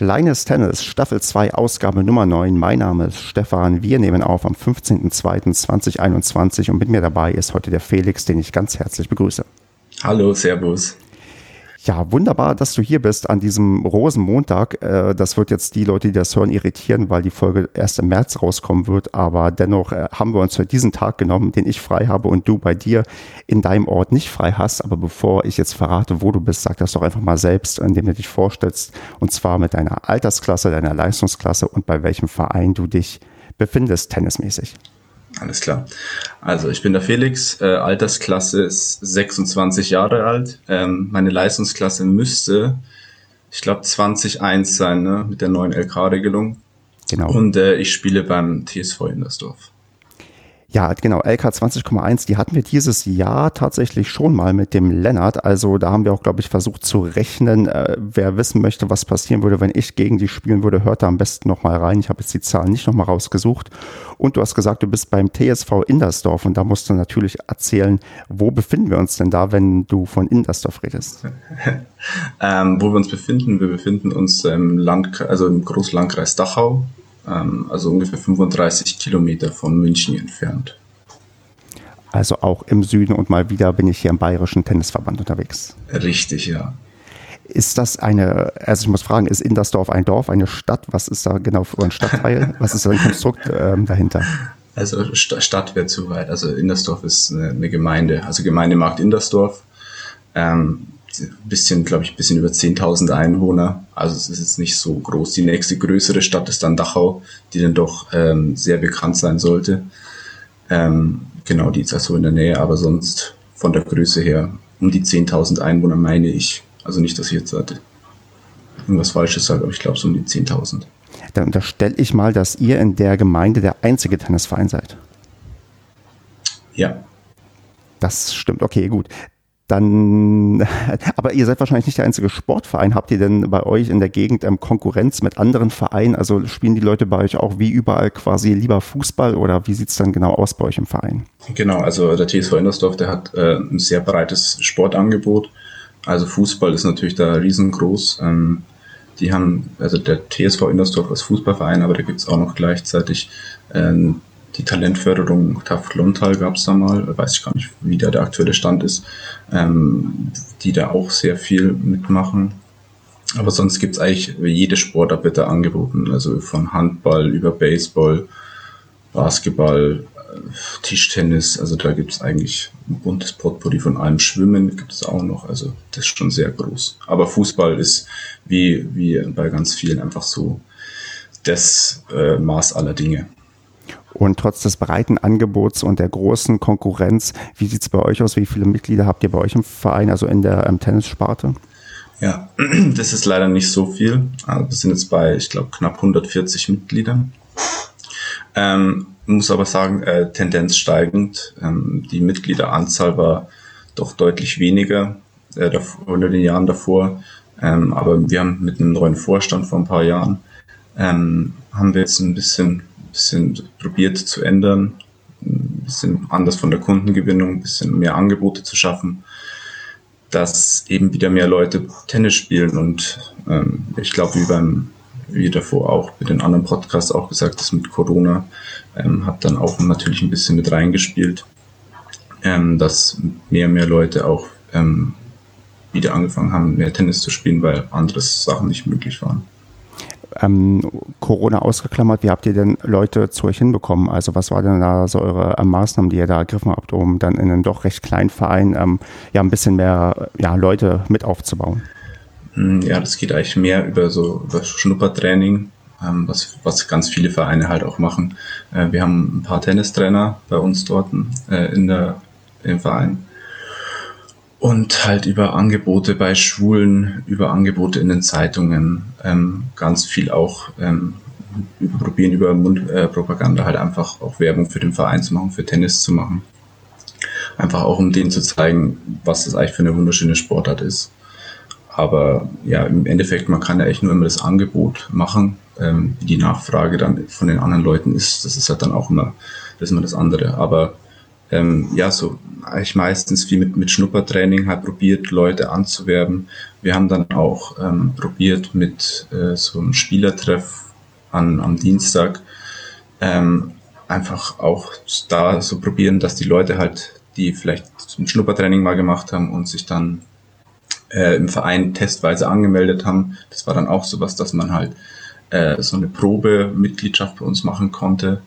Kleines Tennis, Staffel 2, Ausgabe Nummer 9. Mein Name ist Stefan. Wir nehmen auf am 15.02.2021 und mit mir dabei ist heute der Felix, den ich ganz herzlich begrüße. Hallo, Servus. Ja, wunderbar, dass du hier bist an diesem Rosenmontag. Äh, das wird jetzt die Leute, die das hören, irritieren, weil die Folge erst im März rauskommen wird. Aber dennoch äh, haben wir uns für diesen Tag genommen, den ich frei habe und du bei dir in deinem Ort nicht frei hast. Aber bevor ich jetzt verrate, wo du bist, sag das doch einfach mal selbst, indem du dich vorstellst. Und zwar mit deiner Altersklasse, deiner Leistungsklasse und bei welchem Verein du dich befindest, tennismäßig. Alles klar. Also ich bin der Felix, äh, Altersklasse ist 26 Jahre alt. Ähm, meine Leistungsklasse müsste, ich glaube, 20.1 sein, ne, mit der neuen LK-Regelung. Genau. Und äh, ich spiele beim TSV Indersdorf. Ja, genau, LK 20,1, die hatten wir dieses Jahr tatsächlich schon mal mit dem Lennart. Also da haben wir auch, glaube ich, versucht zu rechnen. Äh, wer wissen möchte, was passieren würde, wenn ich gegen die spielen würde, hört da am besten nochmal rein. Ich habe jetzt die Zahlen nicht nochmal rausgesucht. Und du hast gesagt, du bist beim TSV Indersdorf und da musst du natürlich erzählen, wo befinden wir uns denn da, wenn du von Indersdorf redest? ähm, wo wir uns befinden, wir befinden uns im Land, also im Großlandkreis Dachau, also ungefähr 35 Kilometer von München entfernt. Also auch im Süden und mal wieder bin ich hier im Bayerischen Tennisverband unterwegs. Richtig, ja. Ist das eine, also ich muss fragen, ist Indersdorf ein Dorf, eine Stadt? Was ist da genau für ein Stadtteil? Was ist da ein Konstrukt ähm, dahinter? Also Stadt wäre zu weit. Also Indersdorf ist eine, eine Gemeinde, also Gemeindemarkt Indersdorf. Ähm, bisschen, glaube ich, bisschen über 10.000 Einwohner. Also es ist jetzt nicht so groß. Die nächste größere Stadt ist dann Dachau, die dann doch ähm, sehr bekannt sein sollte. Ähm, genau, die ist also in der Nähe, aber sonst von der Größe her um die 10.000 Einwohner meine ich. Also nicht, dass ich jetzt hatte irgendwas Falsches sage, aber ich glaube so um die 10.000. Dann unterstelle ich mal, dass ihr in der Gemeinde der einzige Tennisverein seid. Ja. Das stimmt, okay, gut dann, aber ihr seid wahrscheinlich nicht der einzige Sportverein. Habt ihr denn bei euch in der Gegend ähm, Konkurrenz mit anderen Vereinen? Also spielen die Leute bei euch auch wie überall quasi lieber Fußball oder wie sieht es dann genau aus bei euch im Verein? Genau, also der TSV Indersdorf, der hat äh, ein sehr breites Sportangebot. Also Fußball ist natürlich da riesengroß. Ähm, die haben, also der TSV Indersdorf als Fußballverein, aber da gibt es auch noch gleichzeitig äh, die Talentförderung Taft Lontal gab es da mal, weiß ich gar nicht, wie da der aktuelle Stand ist, ähm, die da auch sehr viel mitmachen. Aber sonst gibt es eigentlich jede Sportart wird da angeboten, also von Handball über Baseball, Basketball, äh, Tischtennis, also da gibt es eigentlich ein buntes Potpourri von allem. Schwimmen gibt es auch noch, also das ist schon sehr groß. Aber Fußball ist wie, wie bei ganz vielen einfach so das äh, Maß aller Dinge. Und trotz des breiten Angebots und der großen Konkurrenz, wie sieht es bei euch aus? Wie viele Mitglieder habt ihr bei euch im Verein, also in der ähm, Tennissparte? Ja, das ist leider nicht so viel. Also wir sind jetzt bei, ich glaube, knapp 140 Mitgliedern. Ähm, muss aber sagen, äh, Tendenz steigend. Ähm, die Mitgliederanzahl war doch deutlich weniger äh, unter den Jahren davor. Ähm, aber wir haben mit einem neuen Vorstand vor ein paar Jahren ähm, haben wir jetzt ein bisschen bisschen probiert zu ändern, ein bisschen anders von der Kundengewinnung, ein bisschen mehr Angebote zu schaffen, dass eben wieder mehr Leute Tennis spielen und ähm, ich glaube, wie beim wie davor auch mit den anderen Podcasts auch gesagt, das mit Corona ähm, hat dann auch natürlich ein bisschen mit reingespielt, ähm, dass mehr und mehr Leute auch ähm, wieder angefangen haben, mehr Tennis zu spielen, weil andere Sachen nicht möglich waren ähm, Corona ausgeklammert, wie habt ihr denn Leute zu euch hinbekommen? Also was war denn da so eure äh, Maßnahmen, die ihr da ergriffen habt, um dann in einem doch recht kleinen Verein ähm, ja ein bisschen mehr ja, Leute mit aufzubauen? Hm, ja, das geht eigentlich mehr über so über Schnuppertraining, ähm, was, was ganz viele Vereine halt auch machen. Äh, wir haben ein paar Tennistrainer bei uns dort äh, in der, im Verein und halt über Angebote bei Schulen, über Angebote in den Zeitungen, ähm, ganz viel auch ähm, probieren über Mundpropaganda äh, halt einfach auch Werbung für den Verein zu machen, für Tennis zu machen. Einfach auch, um denen zu zeigen, was das eigentlich für eine wunderschöne Sportart ist. Aber ja, im Endeffekt, man kann ja echt nur immer das Angebot machen. Ähm, die Nachfrage dann von den anderen Leuten ist, das ist halt dann auch immer, das ist immer das andere. Aber ähm, ja, so eigentlich meistens viel mit, mit Schnuppertraining halt probiert, Leute anzuwerben. Wir haben dann auch ähm, probiert mit äh, so einem Spielertreff an, am Dienstag ähm, einfach auch da so probieren, dass die Leute halt, die vielleicht ein Schnuppertraining mal gemacht haben und sich dann äh, im Verein testweise angemeldet haben. Das war dann auch sowas, dass man halt äh, so eine Probemitgliedschaft bei uns machen konnte.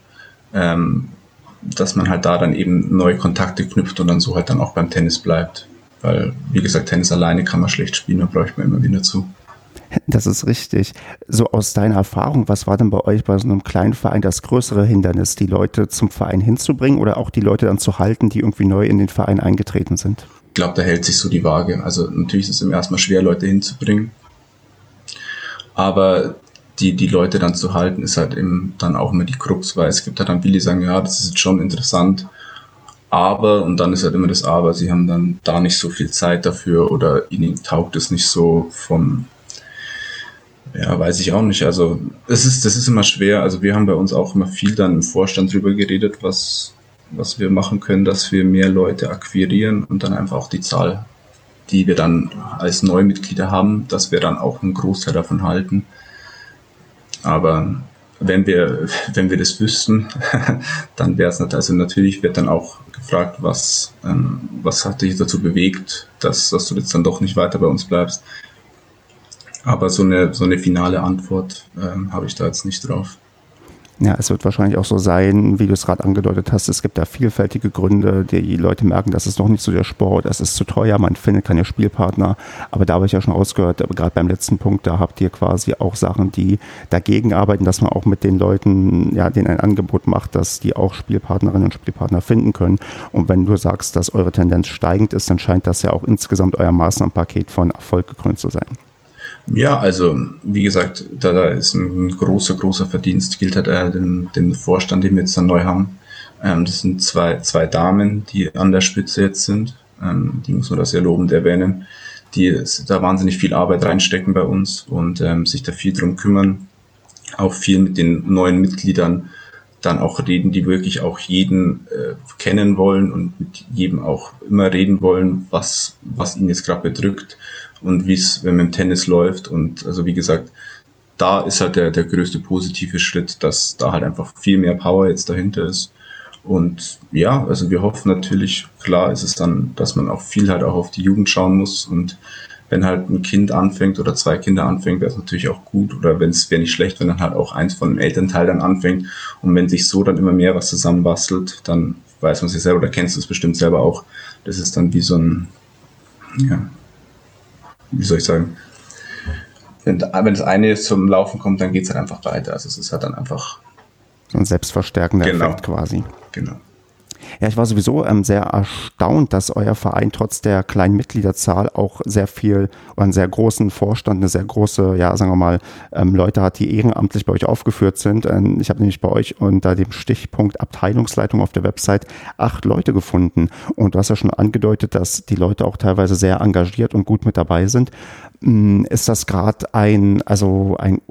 Ähm, dass man halt da dann eben neue Kontakte knüpft und dann so halt dann auch beim Tennis bleibt. Weil, wie gesagt, Tennis alleine kann man schlecht spielen, da bräuchte man immer wieder zu. Das ist richtig. So aus deiner Erfahrung, was war denn bei euch bei so einem kleinen Verein das größere Hindernis, die Leute zum Verein hinzubringen oder auch die Leute dann zu halten, die irgendwie neu in den Verein eingetreten sind? Ich glaube, da hält sich so die Waage. Also natürlich ist es im ersten Mal schwer, Leute hinzubringen. Aber die, die Leute dann zu halten, ist halt eben dann auch immer die Krux, weil es gibt halt dann viele, die sagen, ja, das ist schon interessant, aber, und dann ist halt immer das Aber, sie haben dann da nicht so viel Zeit dafür oder ihnen taugt es nicht so vom, ja, weiß ich auch nicht. Also, es ist, das ist immer schwer. Also, wir haben bei uns auch immer viel dann im Vorstand drüber geredet, was, was wir machen können, dass wir mehr Leute akquirieren und dann einfach auch die Zahl, die wir dann als Neumitglieder haben, dass wir dann auch einen Großteil davon halten. Aber wenn wir, wenn wir das wüssten, dann wäre es natürlich, also natürlich wird dann auch gefragt, was, ähm, was hat dich dazu bewegt, dass, dass du jetzt dann doch nicht weiter bei uns bleibst. Aber so eine, so eine finale Antwort ähm, habe ich da jetzt nicht drauf. Ja, es wird wahrscheinlich auch so sein, wie du es gerade angedeutet hast. Es gibt da vielfältige Gründe. Die Leute merken, das ist noch nicht so der Sport, es ist zu teuer, man findet keine Spielpartner. Aber da habe ich ja schon ausgehört, gerade beim letzten Punkt, da habt ihr quasi auch Sachen, die dagegen arbeiten, dass man auch mit den Leuten, ja, denen ein Angebot macht, dass die auch Spielpartnerinnen und Spielpartner finden können. Und wenn du sagst, dass eure Tendenz steigend ist, dann scheint das ja auch insgesamt euer Maßnahmenpaket von Erfolg gekrönt zu sein. Ja, also wie gesagt, da, da ist ein großer, großer Verdienst, gilt halt äh, den, den Vorstand, den wir jetzt dann neu haben. Ähm, das sind zwei, zwei Damen, die an der Spitze jetzt sind. Ähm, die muss man da sehr lobend erwähnen, die da wahnsinnig viel Arbeit reinstecken bei uns und ähm, sich da viel drum kümmern. Auch viel mit den neuen Mitgliedern dann auch reden, die wirklich auch jeden äh, kennen wollen und mit jedem auch immer reden wollen, was, was ihn jetzt gerade bedrückt und wie es, wenn man im Tennis läuft. Und also wie gesagt, da ist halt der, der größte positive Schritt, dass da halt einfach viel mehr Power jetzt dahinter ist. Und ja, also wir hoffen natürlich, klar ist es dann, dass man auch viel halt auch auf die Jugend schauen muss. Und wenn halt ein Kind anfängt oder zwei Kinder anfängt, wäre es natürlich auch gut. Oder wenn es wäre nicht schlecht, wenn dann halt auch eins von dem Elternteil dann anfängt. Und wenn sich so dann immer mehr was zusammenbastelt, dann weiß man sich selber oder kennst du es bestimmt selber auch. Das ist dann wie so ein, ja, wie soll ich sagen, wenn, wenn das eine zum Laufen kommt, dann geht es halt einfach weiter. Also es ist halt dann einfach. So ein selbstverstärkender genau. Effekt quasi. Genau. Ja, ich war sowieso ähm, sehr erstaunt, dass euer Verein trotz der kleinen Mitgliederzahl auch sehr viel oder einen sehr großen Vorstand, eine sehr große, ja, sagen wir mal, ähm, Leute hat, die ehrenamtlich bei euch aufgeführt sind. Ähm, ich habe nämlich bei euch unter dem Stichpunkt Abteilungsleitung auf der Website acht Leute gefunden. Und du hast ja schon angedeutet, dass die Leute auch teilweise sehr engagiert und gut mit dabei sind. Hm, ist das gerade ein, also ein,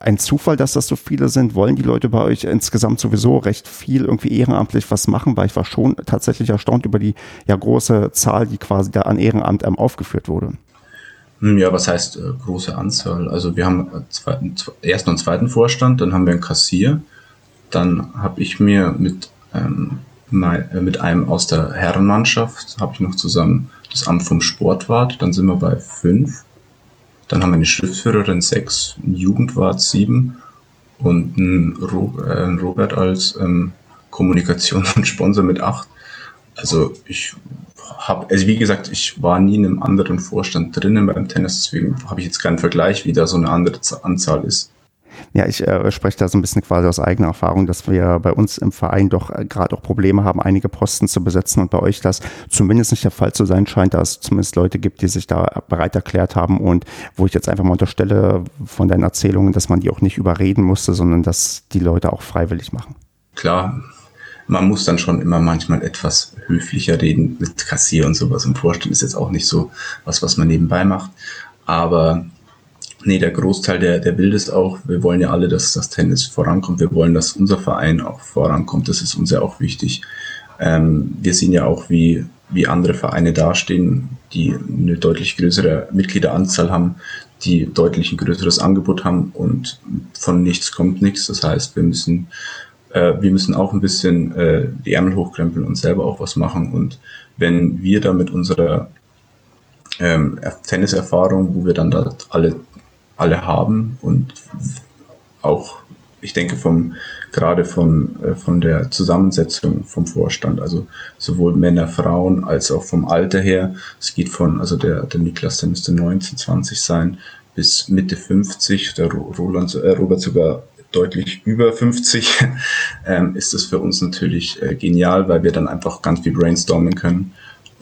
ein Zufall, dass das so viele sind? Wollen die Leute bei euch insgesamt sowieso recht viel irgendwie ehrenamtlich was machen? Weil ich war schon tatsächlich erstaunt über die ja große Zahl, die quasi da an Ehrenamt ähm, aufgeführt wurde. Hm, ja, was heißt äh, große Anzahl? Also wir haben zweiten, ersten und zweiten Vorstand, dann haben wir einen Kassier, dann habe ich mir mit, ähm, mein, äh, mit einem aus der Herrenmannschaft, habe ich noch zusammen das Amt vom Sportwart, dann sind wir bei fünf. Dann haben wir eine Schriftführerin sechs, einen Jugendwart sieben und einen, äh, Robert als ähm, Kommunikation und Sponsor mit acht. Also ich habe, also wie gesagt, ich war nie in einem anderen Vorstand drinnen beim Tennis, deswegen habe ich jetzt keinen Vergleich, wie da so eine andere Anzahl ist. Ja, ich äh, spreche da so ein bisschen quasi aus eigener Erfahrung, dass wir bei uns im Verein doch äh, gerade auch Probleme haben, einige Posten zu besetzen und bei euch das zumindest nicht der Fall zu sein scheint, dass es zumindest Leute gibt, die sich da bereit erklärt haben und wo ich jetzt einfach mal unterstelle von deinen Erzählungen, dass man die auch nicht überreden musste, sondern dass die Leute auch freiwillig machen. Klar, man muss dann schon immer manchmal etwas höflicher reden mit Kassier und sowas. Und Vorstand ist jetzt auch nicht so was, was man nebenbei macht. Aber nee, der Großteil, der, der will das auch. Wir wollen ja alle, dass das Tennis vorankommt. Wir wollen, dass unser Verein auch vorankommt. Das ist uns ja auch wichtig. Ähm, wir sehen ja auch, wie, wie andere Vereine dastehen, die eine deutlich größere Mitgliederanzahl haben, die deutlich ein größeres Angebot haben und von nichts kommt nichts. Das heißt, wir müssen äh, wir müssen auch ein bisschen äh, die Ärmel hochkrempeln und selber auch was machen. Und wenn wir da mit unserer ähm, Tenniserfahrung, wo wir dann da alle, alle haben und auch, ich denke, vom gerade von, äh, von der Zusammensetzung vom Vorstand, also sowohl Männer, Frauen als auch vom Alter her. Es geht von, also der, der Niklas, der müsste 19, 20 sein, bis Mitte 50, der Roland, äh, Robert sogar deutlich über 50, ähm, ist es für uns natürlich äh, genial, weil wir dann einfach ganz viel brainstormen können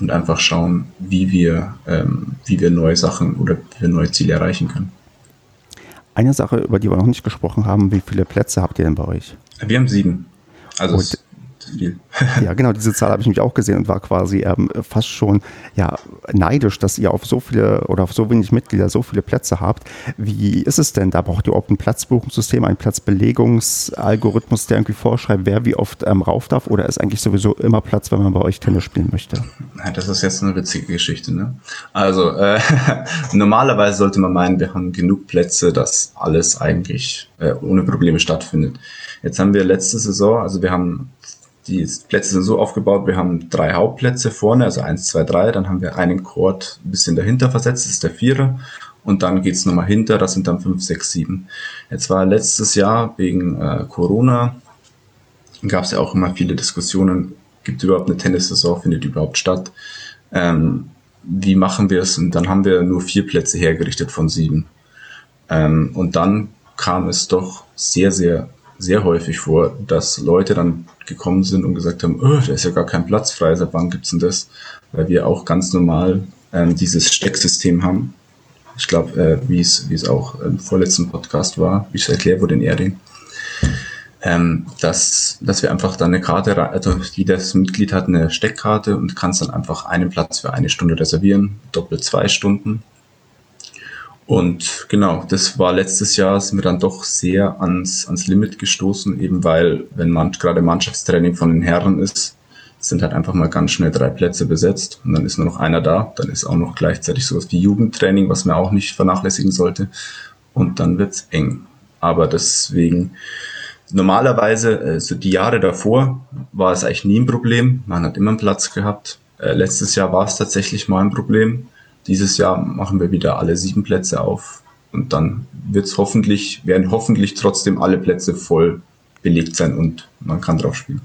und einfach schauen, wie wir, ähm, wie wir neue Sachen oder wie wir neue Ziele erreichen können. Eine Sache, über die wir noch nicht gesprochen haben, wie viele Plätze habt ihr denn bei euch? Wir haben sieben. Also und viel. Ja, genau, diese Zahl habe ich nämlich auch gesehen und war quasi ähm, fast schon ja, neidisch, dass ihr auf so viele oder auf so wenig Mitglieder so viele Plätze habt. Wie ist es denn? Da braucht ihr auch ein Platzbuchungssystem, einen Platzbelegungsalgorithmus, der irgendwie vorschreibt, wer wie oft ähm, rauf darf oder ist eigentlich sowieso immer Platz, wenn man bei euch Tennis spielen möchte? Das ist jetzt eine witzige Geschichte. Ne? Also äh, normalerweise sollte man meinen, wir haben genug Plätze, dass alles eigentlich äh, ohne Probleme stattfindet. Jetzt haben wir letzte Saison, also wir haben die Plätze sind so aufgebaut, wir haben drei Hauptplätze vorne, also eins, zwei, drei, dann haben wir einen Chord ein bisschen dahinter versetzt, das ist der Vierer, und dann geht's nochmal hinter, das sind dann fünf, sechs, sieben. Jetzt war letztes Jahr wegen äh, Corona, gab es ja auch immer viele Diskussionen, gibt überhaupt eine Tennissaison, findet überhaupt statt, ähm, wie machen wir es? Und dann haben wir nur vier Plätze hergerichtet von sieben. Ähm, und dann kam es doch sehr, sehr sehr häufig vor, dass Leute dann gekommen sind und gesagt haben, oh, da ist ja gar kein Platz frei, seit wann gibt's denn das? Weil wir auch ganz normal ähm, dieses Stecksystem haben. Ich glaube, äh, wie es auch im vorletzten Podcast war, wie es erklärt wurde in Erding, ähm, dass, dass wir einfach dann eine Karte, also jedes Mitglied hat eine Steckkarte und kann dann einfach einen Platz für eine Stunde reservieren, doppelt zwei Stunden. Und genau, das war letztes Jahr, sind wir dann doch sehr ans, ans Limit gestoßen, eben weil, wenn man gerade Mannschaftstraining von den Herren ist, sind halt einfach mal ganz schnell drei Plätze besetzt und dann ist nur noch einer da. Dann ist auch noch gleichzeitig sowas wie Jugendtraining, was man auch nicht vernachlässigen sollte. Und dann wird's eng. Aber deswegen, normalerweise, also die Jahre davor, war es eigentlich nie ein Problem. Man hat immer einen Platz gehabt. Äh, letztes Jahr war es tatsächlich mal ein Problem dieses Jahr machen wir wieder alle sieben Plätze auf und dann wird's hoffentlich, werden hoffentlich trotzdem alle Plätze voll belegt sein und man kann drauf spielen.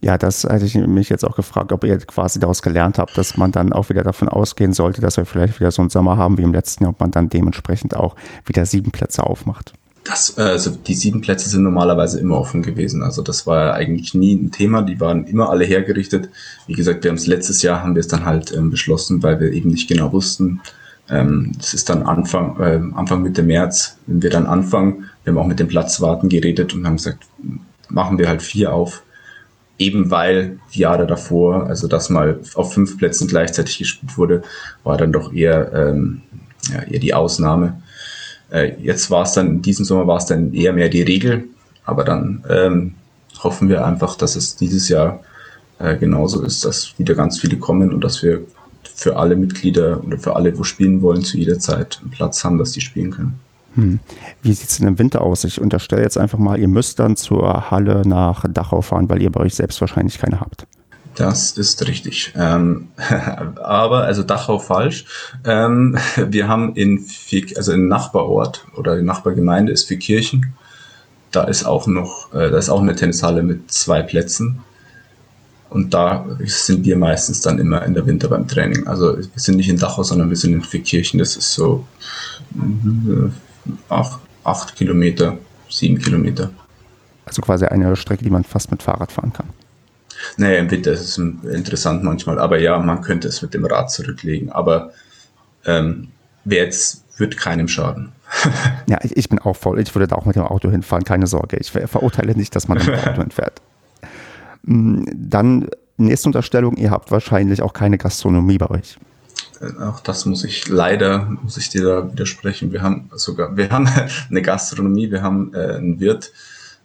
Ja, das hätte ich mich jetzt auch gefragt, ob ihr quasi daraus gelernt habt, dass man dann auch wieder davon ausgehen sollte, dass wir vielleicht wieder so einen Sommer haben wie im letzten Jahr und man dann dementsprechend auch wieder sieben Plätze aufmacht. Das, also die sieben Plätze sind normalerweise immer offen gewesen. Also das war eigentlich nie ein Thema. Die waren immer alle hergerichtet. Wie gesagt, wir haben es letztes Jahr haben wir es dann halt ähm, beschlossen, weil wir eben nicht genau wussten. Ähm, das ist dann Anfang, äh, Anfang Mitte März, wenn wir dann anfangen. Wir haben auch mit dem Platzwarten geredet und haben gesagt, machen wir halt vier auf. Eben weil die Jahre davor, also dass mal auf fünf Plätzen gleichzeitig gespielt wurde, war dann doch eher, ähm, ja, eher die Ausnahme. Äh, jetzt war es dann, in diesem Sommer war es dann eher mehr die Regel, aber dann ähm, hoffen wir einfach, dass es dieses Jahr äh, genauso ist, dass wieder ganz viele kommen und dass wir für alle Mitglieder oder für alle, wo spielen wollen, zu jeder Zeit einen Platz haben, dass die spielen können. Hm. Wie sieht es denn im Winter aus? Ich unterstelle jetzt einfach mal, ihr müsst dann zur Halle nach Dachau fahren, weil ihr bei euch selbst wahrscheinlich keine habt. Das ist richtig. Ähm, aber, also Dachau falsch. Ähm, wir haben in, also in Nachbarort oder in Nachbargemeinde ist Kirchen. Da ist auch noch, äh, da ist auch eine Tennishalle mit zwei Plätzen. Und da sind wir meistens dann immer in der Winter beim Training. Also wir sind nicht in Dachau, sondern wir sind in Kirchen. Das ist so äh, acht, acht Kilometer, sieben Kilometer. Also quasi eine Strecke, die man fast mit Fahrrad fahren kann. Naja, im Winter ist es interessant manchmal, aber ja, man könnte es mit dem Rad zurücklegen. Aber ähm, wer jetzt wird keinem schaden. ja, ich, ich, bin auch voll. Ich würde da auch mit dem Auto hinfahren, keine Sorge. Ich verurteile nicht, dass man mit dem Auto hinfährt. Mm, dann nächste Unterstellung, ihr habt wahrscheinlich auch keine Gastronomie bei euch. Äh, auch das muss ich leider, muss ich dir da widersprechen. Wir haben sogar, wir haben eine Gastronomie, wir haben äh, einen Wirt,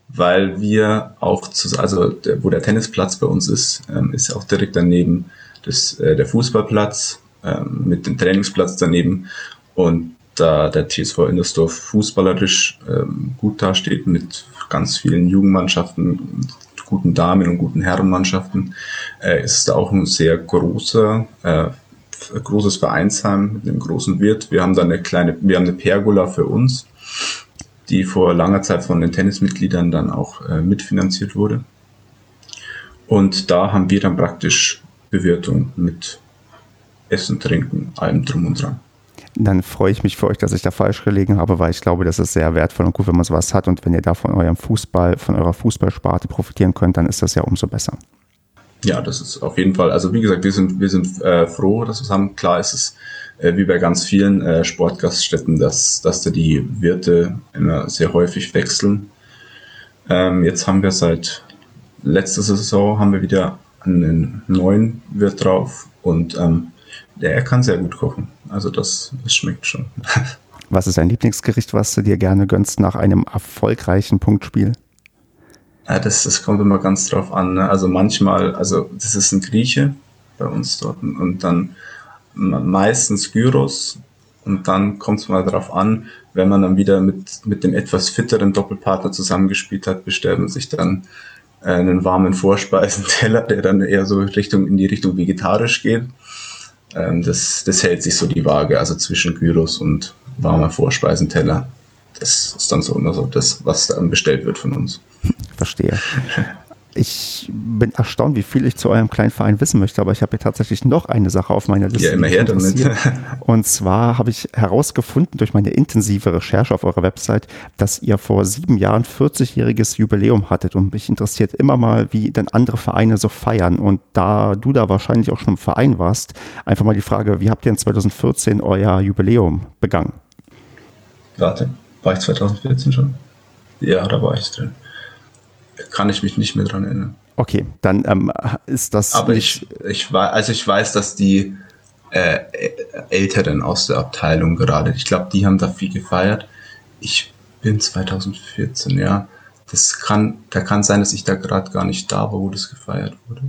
weil wir auch zu, also der, wo der Tennisplatz bei uns ist, ähm, ist auch direkt daneben das, äh, der Fußballplatz ähm, mit dem Trainingsplatz daneben und da der TSV Indersdorf fußballerisch ähm, gut dasteht mit ganz vielen Jugendmannschaften, guten Damen und guten Herrenmannschaften, äh, ist es da auch ein sehr großer, äh, großes Vereinsheim mit einem großen Wirt. Wir haben da eine kleine, wir haben eine Pergola für uns, die vor langer Zeit von den Tennismitgliedern dann auch äh, mitfinanziert wurde. Und da haben wir dann praktisch Bewirtung mit Essen, Trinken, allem drum und dran dann freue ich mich für euch, dass ich da falsch gelegen habe, weil ich glaube, das ist sehr wertvoll und gut, wenn man sowas hat. Und wenn ihr da von eurem Fußball, von eurer Fußballsparte profitieren könnt, dann ist das ja umso besser. Ja, das ist auf jeden Fall. Also wie gesagt, wir sind, wir sind äh, froh, dass wir es haben. Klar ist es äh, wie bei ganz vielen äh, Sportgaststätten, dass, dass da die Wirte immer sehr häufig wechseln. Ähm, jetzt haben wir seit letzter Saison haben wir wieder einen neuen Wirt drauf und ähm, der kann sehr gut kochen. Also das, das schmeckt schon. Was ist dein Lieblingsgericht, was du dir gerne gönnst nach einem erfolgreichen Punktspiel? Ja, das, das kommt immer ganz drauf an. Ne? Also manchmal, also das ist ein Grieche bei uns dort und dann meistens Gyros und dann kommt es mal darauf an, wenn man dann wieder mit, mit dem etwas fitteren Doppelpartner zusammengespielt hat, bestellt man sich dann äh, einen warmen Vorspeisenteller, der dann eher so Richtung in die Richtung vegetarisch geht. Ähm, das, das hält sich so die Waage, also zwischen Gyros und warmer Vorspeisenteller. Das ist dann so immer so das, was dann bestellt wird von uns. Verstehe. Ich bin erstaunt, wie viel ich zu eurem kleinen Verein wissen möchte, aber ich habe hier tatsächlich noch eine Sache auf meiner Liste. Ja, immer her damit. Und zwar habe ich herausgefunden durch meine intensive Recherche auf eurer Website, dass ihr vor sieben Jahren 40-jähriges Jubiläum hattet und mich interessiert immer mal, wie denn andere Vereine so feiern. Und da du da wahrscheinlich auch schon im Verein warst, einfach mal die Frage, wie habt ihr in 2014 euer Jubiläum begangen? Warte, war ich 2014 schon? Ja, da war ich drin kann ich mich nicht mehr dran erinnern. Okay, dann ähm, ist das. Aber ich, ich weiß, also ich weiß, dass die äh, Älteren aus der Abteilung gerade, ich glaube, die haben da viel gefeiert. Ich bin 2014, ja. Das kann, da kann sein, dass ich da gerade gar nicht da war, wo das gefeiert wurde.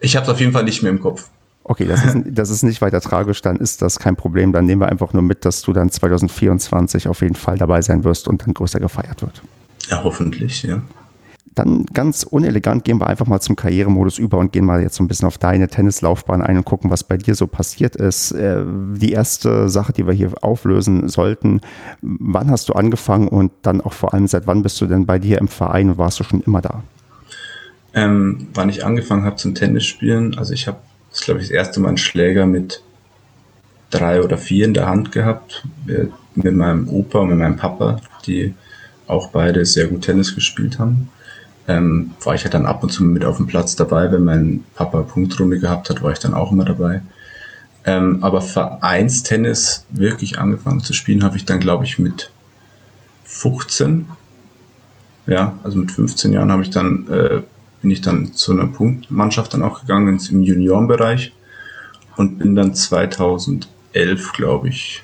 Ich habe es auf jeden Fall nicht mehr im Kopf. Okay, das ist, das ist nicht weiter tragisch, dann ist das kein Problem. Dann nehmen wir einfach nur mit, dass du dann 2024 auf jeden Fall dabei sein wirst und dann größer gefeiert wird. Ja, hoffentlich, ja. Dann ganz unelegant gehen wir einfach mal zum Karrieremodus über und gehen mal jetzt so ein bisschen auf deine Tennislaufbahn ein und gucken, was bei dir so passiert ist. Äh, die erste Sache, die wir hier auflösen sollten, wann hast du angefangen und dann auch vor allem, seit wann bist du denn bei dir im Verein und warst du schon immer da? Ähm, wann ich angefangen habe zum Tennisspielen, also ich habe, das glaube ich, das erste Mal einen Schläger mit drei oder vier in der Hand gehabt, mit meinem Opa und mit meinem Papa, die auch beide sehr gut Tennis gespielt haben ähm, war ich ja dann ab und zu mit auf dem Platz dabei. Wenn mein Papa Punktrunde gehabt hat, war ich dann auch immer dabei. Ähm, aber Vereinstennis wirklich angefangen zu spielen, habe ich dann, glaube ich, mit 15. Ja, also mit 15 Jahren habe ich dann, äh, bin ich dann zu einer Punktmannschaft dann auch gegangen im Juniorenbereich und bin dann 2011, glaube ich,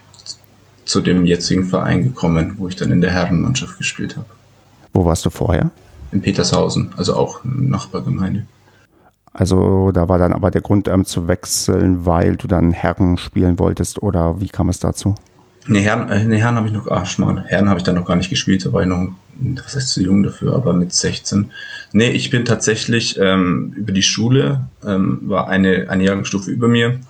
zu dem jetzigen Verein gekommen, wo ich dann in der Herrenmannschaft gespielt habe. Wo warst du vorher? in Petershausen, also auch eine Nachbargemeinde. Also da war dann aber der Grund ähm, zu wechseln, weil du dann Herren spielen wolltest oder wie kam es dazu? Ne, Herren, äh, nee, Herren habe ich noch, ach schmal, Herren habe ich dann noch gar nicht gespielt, da war ich noch, was heißt zu jung dafür, aber mit 16. Nee, ich bin tatsächlich ähm, über die Schule, ähm, war eine, eine Jahrgangsstufe über mir,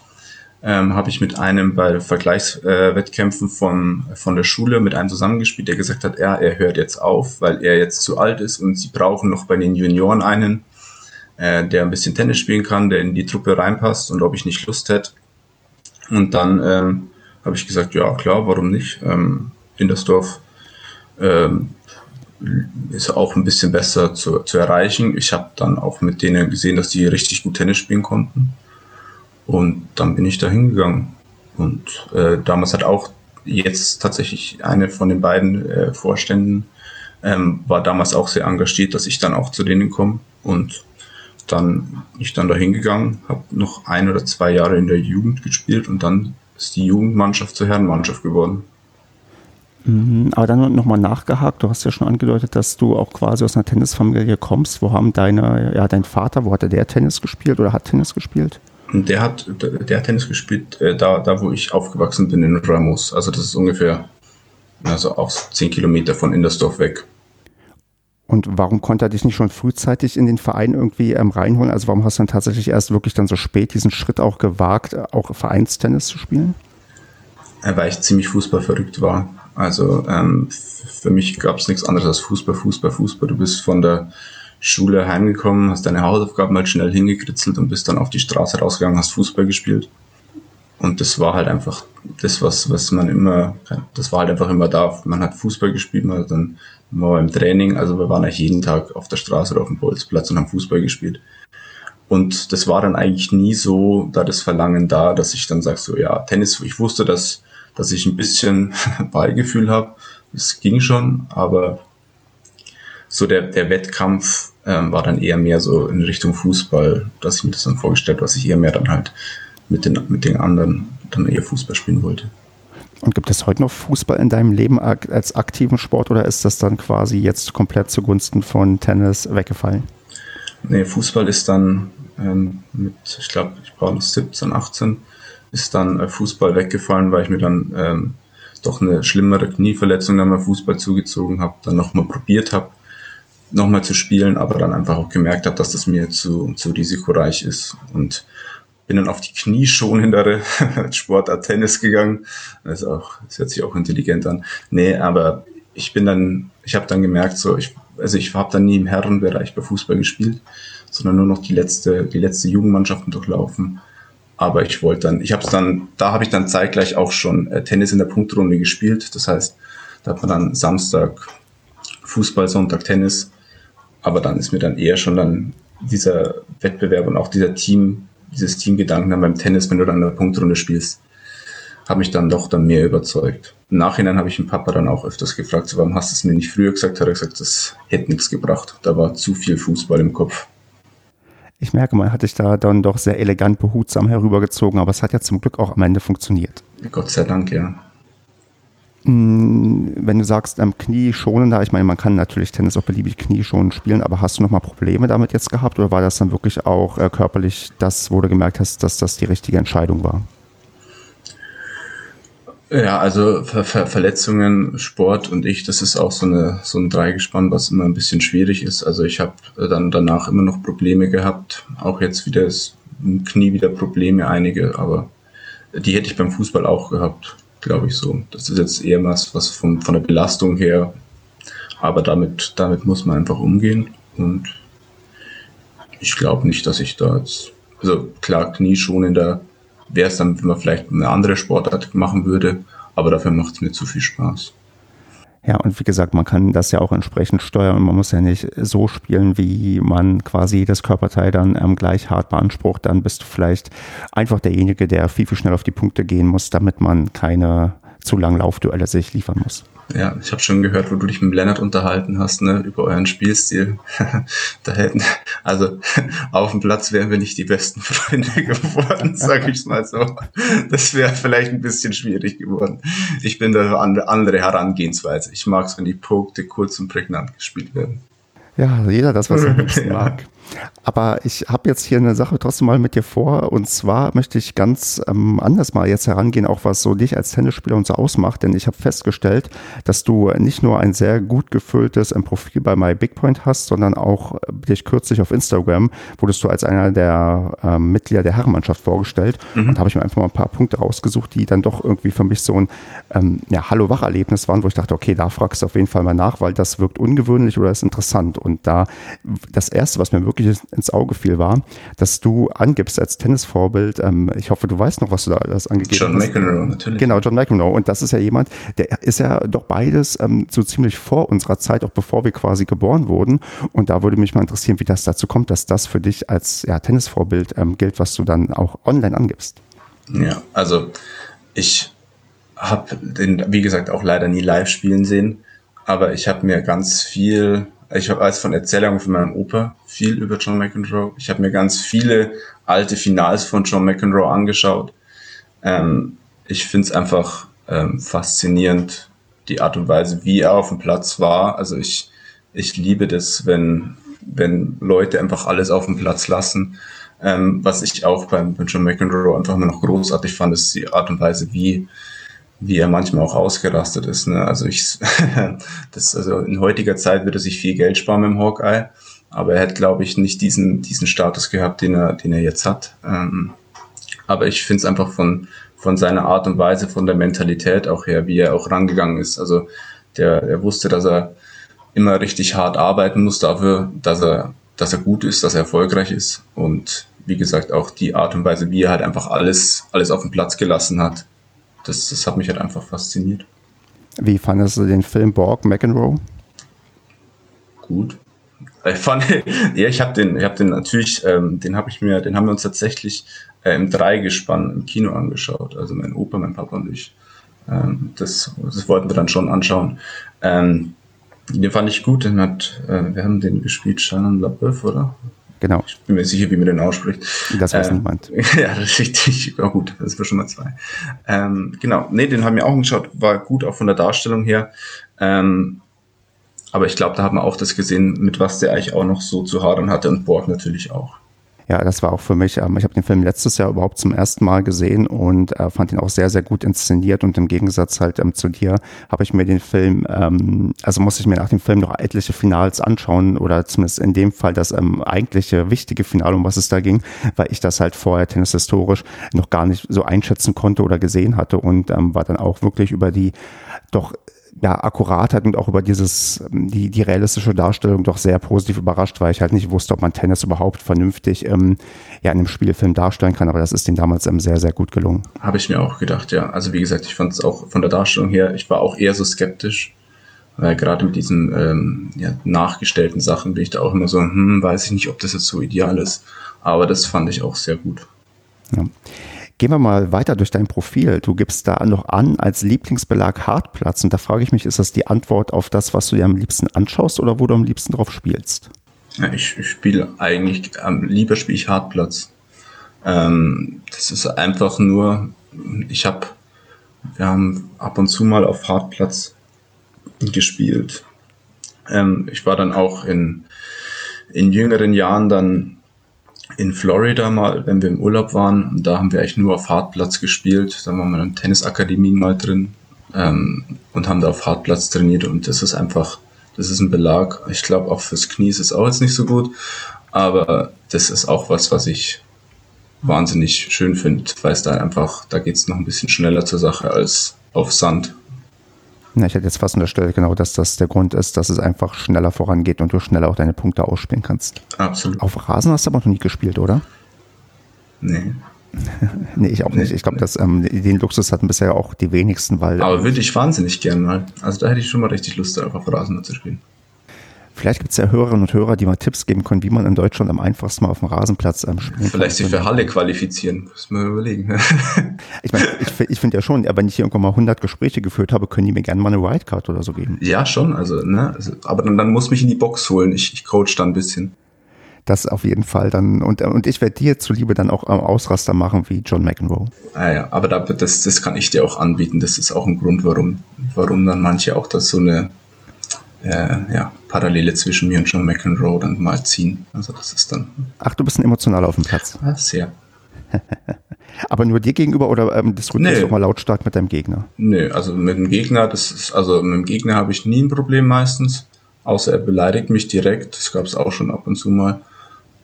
ähm, habe ich mit einem bei Vergleichswettkämpfen äh, von, von der Schule mit einem zusammengespielt, der gesagt hat, ja, er hört jetzt auf, weil er jetzt zu alt ist und sie brauchen noch bei den Junioren einen, äh, der ein bisschen Tennis spielen kann, der in die Truppe reinpasst und ob ich nicht Lust hätte. Und dann ähm, habe ich gesagt, ja klar, warum nicht? Ähm, Indersdorf ähm, ist auch ein bisschen besser zu, zu erreichen. Ich habe dann auch mit denen gesehen, dass die richtig gut Tennis spielen konnten. Und dann bin ich da hingegangen. Und äh, damals hat auch jetzt tatsächlich eine von den beiden äh, Vorständen ähm, war damals auch sehr engagiert, dass ich dann auch zu denen komme. Und dann bin ich dann da hingegangen, habe noch ein oder zwei Jahre in der Jugend gespielt und dann ist die Jugendmannschaft zur Herrenmannschaft geworden. Mhm, aber dann nochmal nachgehakt, du hast ja schon angedeutet, dass du auch quasi aus einer Tennisfamilie kommst. Wo haben deine, ja, dein Vater, wo hat er der Tennis gespielt oder hat Tennis gespielt? Der hat, der hat Tennis gespielt, äh, da, da wo ich aufgewachsen bin in Ramos. Also das ist ungefähr, also auch zehn Kilometer von Indersdorf weg. Und warum konnte er dich nicht schon frühzeitig in den Verein irgendwie ähm, reinholen? Also warum hast du dann tatsächlich erst wirklich dann so spät diesen Schritt auch gewagt, auch Vereinstennis zu spielen? Weil ich ziemlich fußballverrückt war. Also ähm, für mich gab es nichts anderes als Fußball, Fußball, Fußball. Du bist von der Schule heimgekommen, hast deine Hausaufgaben halt schnell hingekritzelt und bist dann auf die Straße rausgegangen, hast Fußball gespielt. Und das war halt einfach das, was, was man immer, das war halt einfach immer da. Man hat Fußball gespielt, man hat dann war im Training, also wir waren eigentlich jeden Tag auf der Straße oder auf dem Bolzplatz und haben Fußball gespielt. Und das war dann eigentlich nie so, da das Verlangen da, dass ich dann sage, so ja, Tennis, ich wusste, dass, dass ich ein bisschen Ballgefühl habe. Es ging schon, aber so der, der Wettkampf ähm, war dann eher mehr so in Richtung Fußball, dass ich mir das dann vorgestellt, was ich eher mehr dann halt mit den, mit den anderen dann eher Fußball spielen wollte. Und gibt es heute noch Fußball in deinem Leben als aktiven Sport oder ist das dann quasi jetzt komplett zugunsten von Tennis weggefallen? Nee, Fußball ist dann ähm, mit, ich glaube, ich war noch 17, 18, ist dann äh, Fußball weggefallen, weil ich mir dann ähm, doch eine schlimmere Knieverletzung dann beim Fußball zugezogen habe, dann nochmal probiert habe, nochmal zu spielen, aber dann einfach auch gemerkt habe, dass das mir zu, zu risikoreich ist. Und bin dann auf die knieschonendere Sportart Tennis gegangen. Das, ist auch, das hört sich auch intelligent an. Nee, aber ich bin dann, ich habe dann gemerkt, so ich, also ich habe dann nie im Herrenbereich bei Fußball gespielt, sondern nur noch die letzte, die letzte Jugendmannschaften durchlaufen. Aber ich wollte dann, ich habe es dann, da habe ich dann zeitgleich auch schon äh, Tennis in der Punktrunde gespielt. Das heißt, da hat man dann Samstag Fußball, Sonntag Tennis. Aber dann ist mir dann eher schon dann dieser Wettbewerb und auch dieser Team, dieses Teamgedanken dann beim Tennis, wenn du dann in der Punktrunde spielst, hat mich dann doch dann mehr überzeugt. Im Nachhinein habe ich den Papa dann auch öfters gefragt, so, warum hast du es mir nicht früher gesagt? Hat er gesagt, das hätte nichts gebracht. Da war zu viel Fußball im Kopf. Ich merke, man hat dich da dann doch sehr elegant behutsam herübergezogen, aber es hat ja zum Glück auch am Ende funktioniert. Gott sei Dank, ja. Hm, wenn du sagst, am Knie schonen da, ich meine, man kann natürlich Tennis auch beliebig Knie schonen spielen, aber hast du nochmal Probleme damit jetzt gehabt oder war das dann wirklich auch äh, körperlich das, wo du gemerkt hast, dass das die richtige Entscheidung war? Ja, also Ver Ver Verletzungen, Sport und ich, das ist auch so, eine, so ein Dreigespann, was immer ein bisschen schwierig ist. Also ich habe dann danach immer noch Probleme gehabt, auch jetzt wieder ist im Knie wieder Probleme, einige, aber die hätte ich beim Fußball auch gehabt glaube ich so. Das ist jetzt eher was, was von, von der Belastung her, aber damit, damit muss man einfach umgehen und ich glaube nicht, dass ich da jetzt, also klar, knieschonender wäre es dann, wenn man vielleicht eine andere Sportart machen würde, aber dafür macht es mir zu viel Spaß. Ja, und wie gesagt, man kann das ja auch entsprechend steuern. Man muss ja nicht so spielen, wie man quasi jedes Körperteil dann ähm, gleich hart beansprucht. Dann bist du vielleicht einfach derjenige, der viel, viel schnell auf die Punkte gehen muss, damit man keine zu langen Laufduelle sich liefern muss. Ja, ich habe schon gehört, wo du dich mit Lennart unterhalten hast, ne, über euren Spielstil. da hätten, also auf dem Platz wären wir nicht die besten Freunde geworden, sag ich mal so. Das wäre vielleicht ein bisschen schwierig geworden. Ich bin da eine andere Herangehensweise. Ich mag es, wenn die Punkte kurz und prägnant gespielt werden. Ja, jeder das, was er ja. mag. Aber ich habe jetzt hier eine Sache trotzdem mal mit dir vor. Und zwar möchte ich ganz ähm, anders mal jetzt herangehen, auch was so dich als Tennisspieler und so ausmacht. Denn ich habe festgestellt, dass du nicht nur ein sehr gut gefülltes ähm, Profil bei MyBigPoint hast, sondern auch äh, dich kürzlich auf Instagram wurdest du als einer der ähm, Mitglieder der Herrenmannschaft vorgestellt. Mhm. Und da habe ich mir einfach mal ein paar Punkte rausgesucht, die dann doch irgendwie für mich so ein ähm, ja, Hallo-Wach-Erlebnis waren, wo ich dachte, okay, da fragst du auf jeden Fall mal nach, weil das wirkt ungewöhnlich oder ist interessant. Und da das Erste, was mir wirklich wirklich ins Auge fiel, war, dass du angibst als Tennisvorbild, ähm, ich hoffe, du weißt noch, was du da alles angegeben John hast. John McEnroe, natürlich. Genau, John McEnroe. Und das ist ja jemand, der ist ja doch beides ähm, so ziemlich vor unserer Zeit, auch bevor wir quasi geboren wurden. Und da würde mich mal interessieren, wie das dazu kommt, dass das für dich als ja, Tennisvorbild ähm, gilt, was du dann auch online angibst. Ja, also ich habe den, wie gesagt, auch leider nie live spielen sehen, aber ich habe mir ganz viel, ich als von Erzählungen von meinem Opa viel über John McEnroe. Ich habe mir ganz viele alte Finals von John McEnroe angeschaut. Ähm, ich finde es einfach ähm, faszinierend, die Art und Weise, wie er auf dem Platz war. Also ich, ich liebe das, wenn, wenn Leute einfach alles auf dem Platz lassen. Ähm, was ich auch beim, beim John McEnroe einfach immer noch großartig fand, ist die Art und Weise, wie, wie er manchmal auch ausgerastet ist. Ne? Also ich, das, also in heutiger Zeit würde sich viel Geld sparen mit dem Hawkeye, aber er hat, glaube ich, nicht diesen, diesen Status gehabt, den er, den er jetzt hat. Ähm, aber ich finde es einfach von, von seiner Art und Weise, von der Mentalität auch her, wie er auch rangegangen ist. Also der, er wusste, dass er immer richtig hart arbeiten muss dafür, dass er, dass er gut ist, dass er erfolgreich ist. Und wie gesagt, auch die Art und Weise, wie er halt einfach alles, alles auf den Platz gelassen hat, das, das hat mich halt einfach fasziniert. Wie fandest du den Film Borg McEnroe? Gut. Ich fand, ja, ich habe den, ich habe den natürlich, ähm, den habe ich mir, den haben wir uns tatsächlich äh, im Dreigespann im Kino angeschaut. Also mein Opa, mein Papa und ich. Ähm, das, das wollten wir dann schon anschauen. Ähm, den fand ich gut. Den hat, äh, wir haben den gespielt, Shannon LaBeouf, oder? Genau. Ich bin mir sicher, wie man den ausspricht. Das weiß ähm, niemand. Ja, das ist richtig. Ja, gut, das ist schon mal zwei. Ähm, genau. Nee, den haben wir auch angeschaut. War gut, auch von der Darstellung her. Ähm, aber ich glaube, da haben wir auch das gesehen, mit was der eigentlich auch noch so zu hadern hatte und Borg natürlich auch. Ja, das war auch für mich, ähm, ich habe den Film letztes Jahr überhaupt zum ersten Mal gesehen und äh, fand ihn auch sehr, sehr gut inszeniert und im Gegensatz halt ähm, zu dir habe ich mir den Film, ähm, also muss ich mir nach dem Film noch etliche Finals anschauen oder zumindest in dem Fall das ähm, eigentliche wichtige Finale, um was es da ging, weil ich das halt vorher tennishistorisch noch gar nicht so einschätzen konnte oder gesehen hatte und ähm, war dann auch wirklich über die doch ja, Akkuratheit und auch über dieses, ähm, die, die realistische Darstellung doch sehr positiv überrascht, weil ich halt nicht wusste, ob man Tennis überhaupt vernünftig ähm, ja, in einem Spielfilm darstellen kann, aber das ist denen damals ähm, sehr, sehr gut gelungen. Habe ich mir auch gedacht, ja. Also wie gesagt, ich fand es auch von der Darstellung her, ich war auch eher so skeptisch, weil gerade mit diesen ähm, ja, nachgestellten Sachen bin ich da auch immer so, hm, weiß ich nicht, ob das jetzt so ideal ist. Aber das fand ich auch sehr gut. Ja. Gehen wir mal weiter durch dein Profil. Du gibst da noch an als Lieblingsbelag Hartplatz. Und da frage ich mich, ist das die Antwort auf das, was du dir am liebsten anschaust oder wo du am liebsten drauf spielst? Ja, ich, spiele eigentlich, am lieber spiele ich Hartplatz. Ähm, das ist einfach nur, ich habe, wir haben ab und zu mal auf Hartplatz gespielt. Ähm, ich war dann auch in, in jüngeren Jahren dann in Florida mal, wenn wir im Urlaub waren. Da haben wir eigentlich nur auf Hartplatz gespielt. Da waren wir in Tennisakademien mal drin ähm, und haben da auf Hartplatz trainiert. Und das ist einfach, das ist ein Belag. Ich glaube, auch fürs Knie ist es auch jetzt nicht so gut. Aber das ist auch was, was ich wahnsinnig schön finde, weil es da einfach, da geht es noch ein bisschen schneller zur Sache als auf Sand. Na, ich hätte jetzt fast unterstellt, genau, dass das der Grund ist, dass es einfach schneller vorangeht und du schneller auch deine Punkte ausspielen kannst. Absolut. Auf Rasen hast du aber noch nie gespielt, oder? Nee. nee, ich auch nicht. Ich glaube, nee. ähm, den Luxus hatten bisher auch die wenigsten, weil. Aber würde ich wahnsinnig gern mal. Also da hätte ich schon mal richtig Lust, darauf auf Rasen zu spielen. Vielleicht gibt es ja Hörerinnen und Hörer, die mal Tipps geben können, wie man in Deutschland am einfachsten mal auf dem Rasenplatz ähm, spielen Vielleicht sich für Halle qualifizieren, müssen wir überlegen. ich meine, ich, ich finde ja schon, wenn ich hier irgendwann mal 100 Gespräche geführt habe, können die mir gerne mal eine Wildcard oder so geben. Ja, schon, also, ne, also, aber dann, dann muss mich in die Box holen, ich, ich coach dann ein bisschen. Das auf jeden Fall dann, und, und ich werde dir zuliebe dann auch Ausraster machen wie John McEnroe. Ah ja, aber da, das, das kann ich dir auch anbieten, das ist auch ein Grund, warum, warum dann manche auch das so eine äh, ja, Parallele zwischen mir und John McEnroe dann mal ziehen. Also das ist dann. Ach, du bist ein emotionaler auf dem Platz. Ja, sehr. Aber nur dir gegenüber oder ähm, diskutierst nee. du auch mal lautstark mit deinem Gegner? Nö, also mit dem Gegner, das ist, also mit dem Gegner habe ich nie ein Problem meistens. Außer er beleidigt mich direkt. Das gab es auch schon ab und zu mal.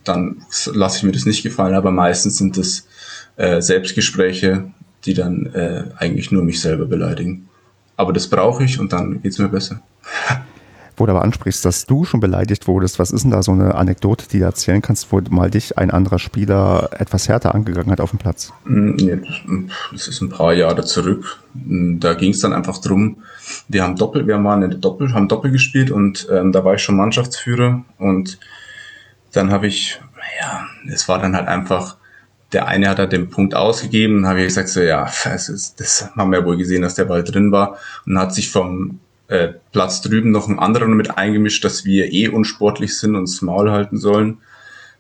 Dann lasse ich mir das nicht gefallen, aber meistens sind es äh, Selbstgespräche, die dann äh, eigentlich nur mich selber beleidigen. Aber das brauche ich und dann geht es mir besser. wo du aber ansprichst, dass du schon beleidigt wurdest, was ist denn da so eine Anekdote, die du erzählen kannst, wo mal dich ein anderer Spieler etwas härter angegangen hat auf dem Platz? Mm, das ist ein paar Jahre zurück. Mm, da ging es dann einfach drum, wir haben Doppel, wir waren in der Doppel, haben Doppel gespielt und ähm, da war ich schon Mannschaftsführer und dann habe ich, ja, es war dann halt einfach, der eine hat halt den Punkt ausgegeben, habe ich gesagt, so ja, das, ist, das haben wir ja wohl gesehen, dass der Ball drin war und hat sich vom äh, Platz drüben noch ein anderer mit eingemischt, dass wir eh unsportlich sind und das Maul halten sollen,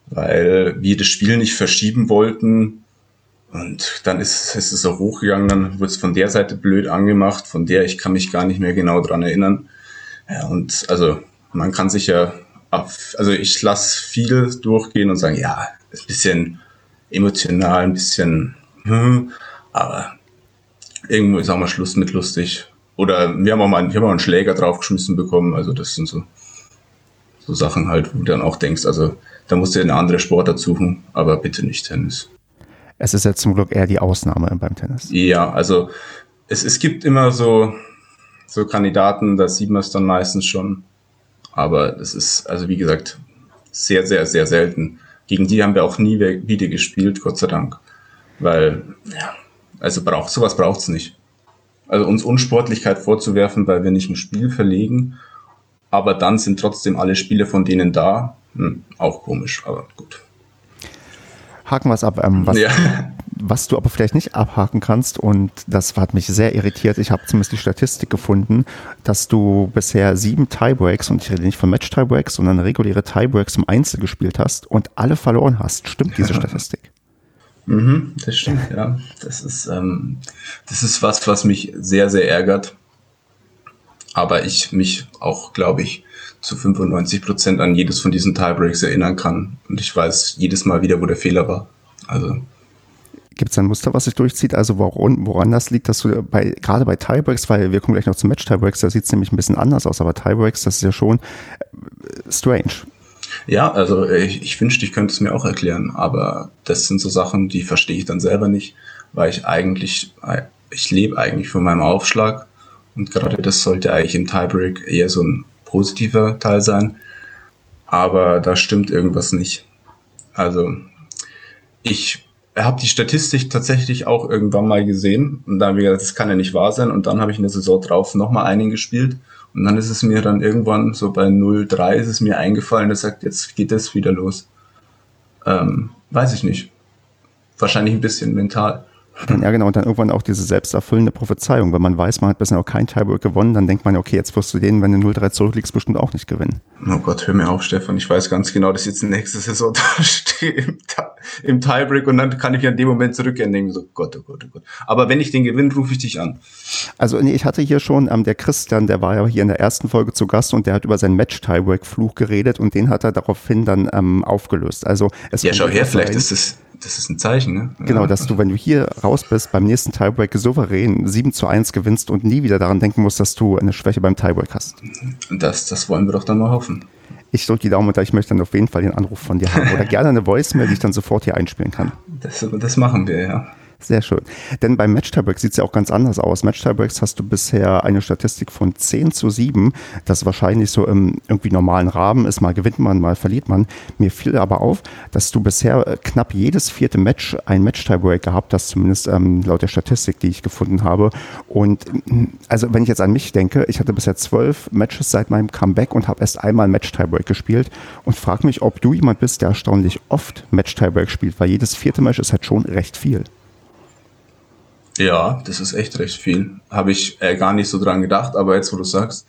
weil wir das Spiel nicht verschieben wollten. Und dann ist, ist es auch hochgegangen, dann wurde es von der Seite blöd angemacht, von der ich kann mich gar nicht mehr genau dran erinnern. Ja, und also man kann sich ja, auf, also ich lasse viel durchgehen und sagen, ja, ist ein bisschen emotional, ein bisschen, hm, aber irgendwo ist auch mal Schluss mit lustig. Oder wir haben auch mal, ich habe auch einen Schläger draufgeschmissen bekommen. Also das sind so, so Sachen halt, wo du dann auch denkst, also da musst du eine andere Sportart suchen, aber bitte nicht Tennis. Es ist jetzt zum Glück eher die Ausnahme beim Tennis. Ja, also es, es gibt immer so, so Kandidaten, da sieht man es dann meistens schon. Aber es ist, also wie gesagt, sehr, sehr, sehr selten. Gegen die haben wir auch nie wieder gespielt, Gott sei Dank. Weil, ja, also braucht, sowas braucht es nicht. Also uns Unsportlichkeit vorzuwerfen, weil wir nicht ein Spiel verlegen, aber dann sind trotzdem alle Spiele von denen da. Hm, auch komisch, aber gut. Haken wir es ab. Ähm, was, ja. was du aber vielleicht nicht abhaken kannst, und das hat mich sehr irritiert, ich habe zumindest die Statistik gefunden, dass du bisher sieben Tiebreaks, und ich rede nicht von Match-Tiebreaks, sondern reguläre Tiebreaks im Einzel gespielt hast und alle verloren hast. Stimmt diese Statistik? Mhm, das stimmt, ja. Das ist, ähm, das ist was, was mich sehr, sehr ärgert. Aber ich mich auch, glaube ich, zu 95 Prozent an jedes von diesen Tiebreaks erinnern kann. Und ich weiß jedes Mal wieder, wo der Fehler war. Also Gibt es ein Muster, was sich durchzieht? Also woran, woran das liegt, dass du bei, gerade bei Tiebreaks, weil wir kommen gleich noch zum Match-Tiebreaks, da sieht es nämlich ein bisschen anders aus, aber Tiebreaks, das ist ja schon äh, strange. Ja, also ich, ich wünschte, ich könnte es mir auch erklären, aber das sind so Sachen, die verstehe ich dann selber nicht, weil ich eigentlich, ich lebe eigentlich von meinem Aufschlag und gerade das sollte eigentlich im Tiebreak eher so ein positiver Teil sein, aber da stimmt irgendwas nicht. Also ich habe die Statistik tatsächlich auch irgendwann mal gesehen und dann habe ich gesagt, das kann ja nicht wahr sein und dann habe ich in der Saison drauf nochmal einen gespielt und dann ist es mir dann irgendwann so bei 0,3 ist es mir eingefallen, der sagt, jetzt geht das wieder los. Ähm, weiß ich nicht. Wahrscheinlich ein bisschen mental. Ja, genau. Und dann irgendwann auch diese selbsterfüllende Prophezeiung. Wenn man weiß, man hat bisher noch kein Tiebreak gewonnen, dann denkt man, okay, jetzt wirst du den, wenn du 0-3 zurückliegst, bestimmt auch nicht gewinnen. Oh Gott, hör mir auf, Stefan. Ich weiß ganz genau, dass ich jetzt nächste Saison da stehe im, im Tiebreak und dann kann ich an dem Moment zurückgehen und denken so, Gott, oh Gott, oh Gott. Aber wenn ich den gewinne, rufe ich dich an. Also nee, ich hatte hier schon, ähm, der Christian, der war ja hier in der ersten Folge zu Gast und der hat über seinen Match-Tiebreak-Fluch geredet und den hat er daraufhin dann ähm, aufgelöst. Also es Ja, schau her, vielleicht ist es das ist ein Zeichen, ne? Genau, dass du, wenn du hier raus bist, beim nächsten Tiebreak souverän 7 zu 1 gewinnst und nie wieder daran denken musst, dass du eine Schwäche beim Tiebreak hast. Das, das wollen wir doch dann mal hoffen. Ich drücke die Daumen, da ich möchte dann auf jeden Fall den Anruf von dir haben. Oder gerne eine Voicemail, die ich dann sofort hier einspielen kann. Das, das machen wir, ja. Sehr schön. Denn beim Match-Tiebreaks sieht es ja auch ganz anders aus. Match-Tiebreaks hast du bisher eine Statistik von 10 zu 7, das wahrscheinlich so im irgendwie normalen Rahmen ist. Mal gewinnt man, mal verliert man. Mir fiel aber auf, dass du bisher äh, knapp jedes vierte Match ein Match-Tiebreak gehabt hast, zumindest ähm, laut der Statistik, die ich gefunden habe. Und mm, also wenn ich jetzt an mich denke, ich hatte bisher zwölf Matches seit meinem Comeback und habe erst einmal Match-Tiebreak gespielt und frage mich, ob du jemand bist, der erstaunlich oft Match-Tiebreak spielt, weil jedes vierte Match ist halt schon recht viel. Ja, das ist echt recht viel. Habe ich äh, gar nicht so dran gedacht, aber jetzt, wo du sagst,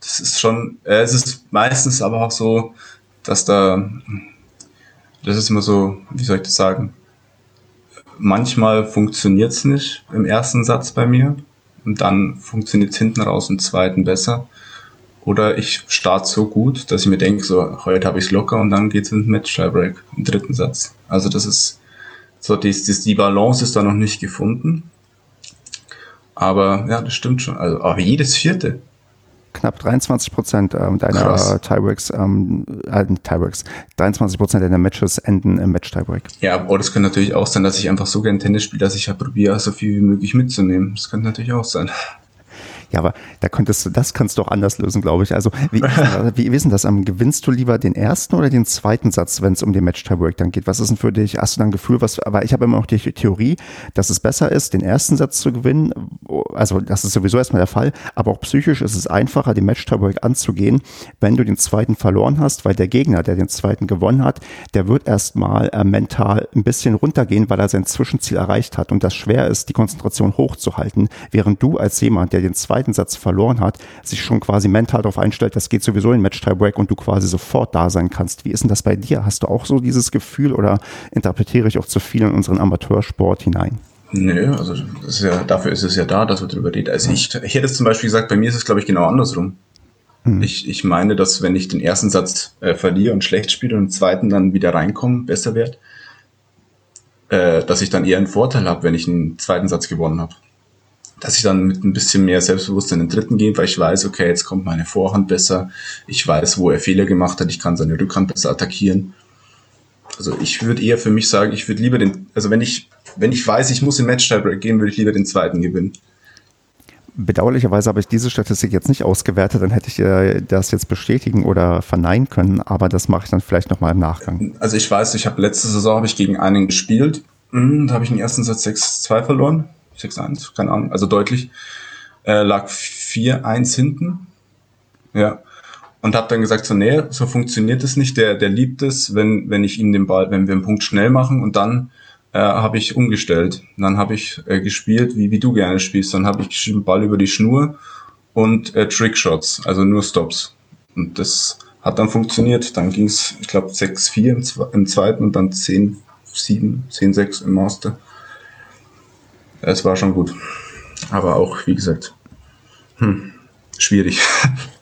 das ist schon, äh, es ist meistens aber auch so, dass da, das ist immer so, wie soll ich das sagen, manchmal funktioniert es nicht im ersten Satz bei mir und dann funktioniert es hinten raus im zweiten besser. Oder ich starte so gut, dass ich mir denke, so, heute habe ich es locker und dann geht es ins Match-Tiebreak im dritten Satz. Also das ist so, die, die, die Balance ist da noch nicht gefunden. Aber ja, das stimmt schon. Also, aber jedes vierte. Knapp 23 Prozent ähm, deiner Tiebreaks, ähm, äh, Tiebreaks, 23 Prozent deiner Matches enden im Match-Tiebreak. Ja, aber das könnte natürlich auch sein, dass ich einfach so gerne Tennis spiele, dass ich ja probiere, so viel wie möglich mitzunehmen. Das könnte natürlich auch sein. Ja, aber da könntest du, das kannst du auch anders lösen, glaube ich. Also, wie, wie ist denn das? Um, gewinnst du lieber den ersten oder den zweiten Satz, wenn es um den Match-Tiebreak dann geht? Was ist denn für dich? Hast du dann ein Gefühl, was, aber ich habe immer noch die Theorie, dass es besser ist, den ersten Satz zu gewinnen. Also, das ist sowieso erstmal der Fall. Aber auch psychisch ist es einfacher, den Match-Tiebreak anzugehen, wenn du den zweiten verloren hast, weil der Gegner, der den zweiten gewonnen hat, der wird erstmal äh, mental ein bisschen runtergehen, weil er sein Zwischenziel erreicht hat und das schwer ist, die Konzentration hochzuhalten, während du als jemand, der den zweiten Satz verloren hat, sich schon quasi mental darauf einstellt, das geht sowieso in Match Tiebreak und du quasi sofort da sein kannst. Wie ist denn das bei dir? Hast du auch so dieses Gefühl oder interpretiere ich auch zu viel in unseren Amateursport hinein? Nö, also ist ja, dafür ist es ja da, dass wir darüber reden. Also ich, ich hätte es zum Beispiel gesagt, bei mir ist es, glaube ich, genau andersrum. Hm. Ich, ich meine, dass wenn ich den ersten Satz äh, verliere und schlecht spiele und den zweiten dann wieder reinkomme, besser wird, äh, dass ich dann eher einen Vorteil habe, wenn ich einen zweiten Satz gewonnen habe. Dass ich dann mit ein bisschen mehr Selbstbewusstsein in den dritten gehe, weil ich weiß, okay, jetzt kommt meine Vorhand besser, ich weiß, wo er Fehler gemacht hat, ich kann seine Rückhand besser attackieren. Also ich würde eher für mich sagen, ich würde lieber den, also wenn ich, wenn ich weiß, ich muss in Match-Tiebreak gehen, würde ich lieber den zweiten gewinnen. Bedauerlicherweise habe ich diese Statistik jetzt nicht ausgewertet, dann hätte ich äh, das jetzt bestätigen oder verneinen können, aber das mache ich dann vielleicht nochmal im Nachgang. Also ich weiß, ich habe letzte Saison habe ich gegen einen gespielt, hm, da habe ich den ersten Satz 6-2 verloren, 6-1, keine Ahnung, also deutlich, äh, lag 4-1 hinten, ja, und habe dann gesagt so, nee, so funktioniert es nicht, der, der liebt es, wenn, wenn ich ihm den Ball, wenn wir einen Punkt schnell machen und dann äh, habe ich umgestellt. Und dann habe ich äh, gespielt, wie, wie du gerne spielst. Dann habe ich den Ball über die Schnur und äh, Trickshots, also nur Stops. Und das hat dann funktioniert. Dann ging es, ich glaube, 6-4 im, im, zweiten und dann 10-7, 10-6 im Master. Es war schon gut. Aber auch, wie gesagt, hm, schwierig.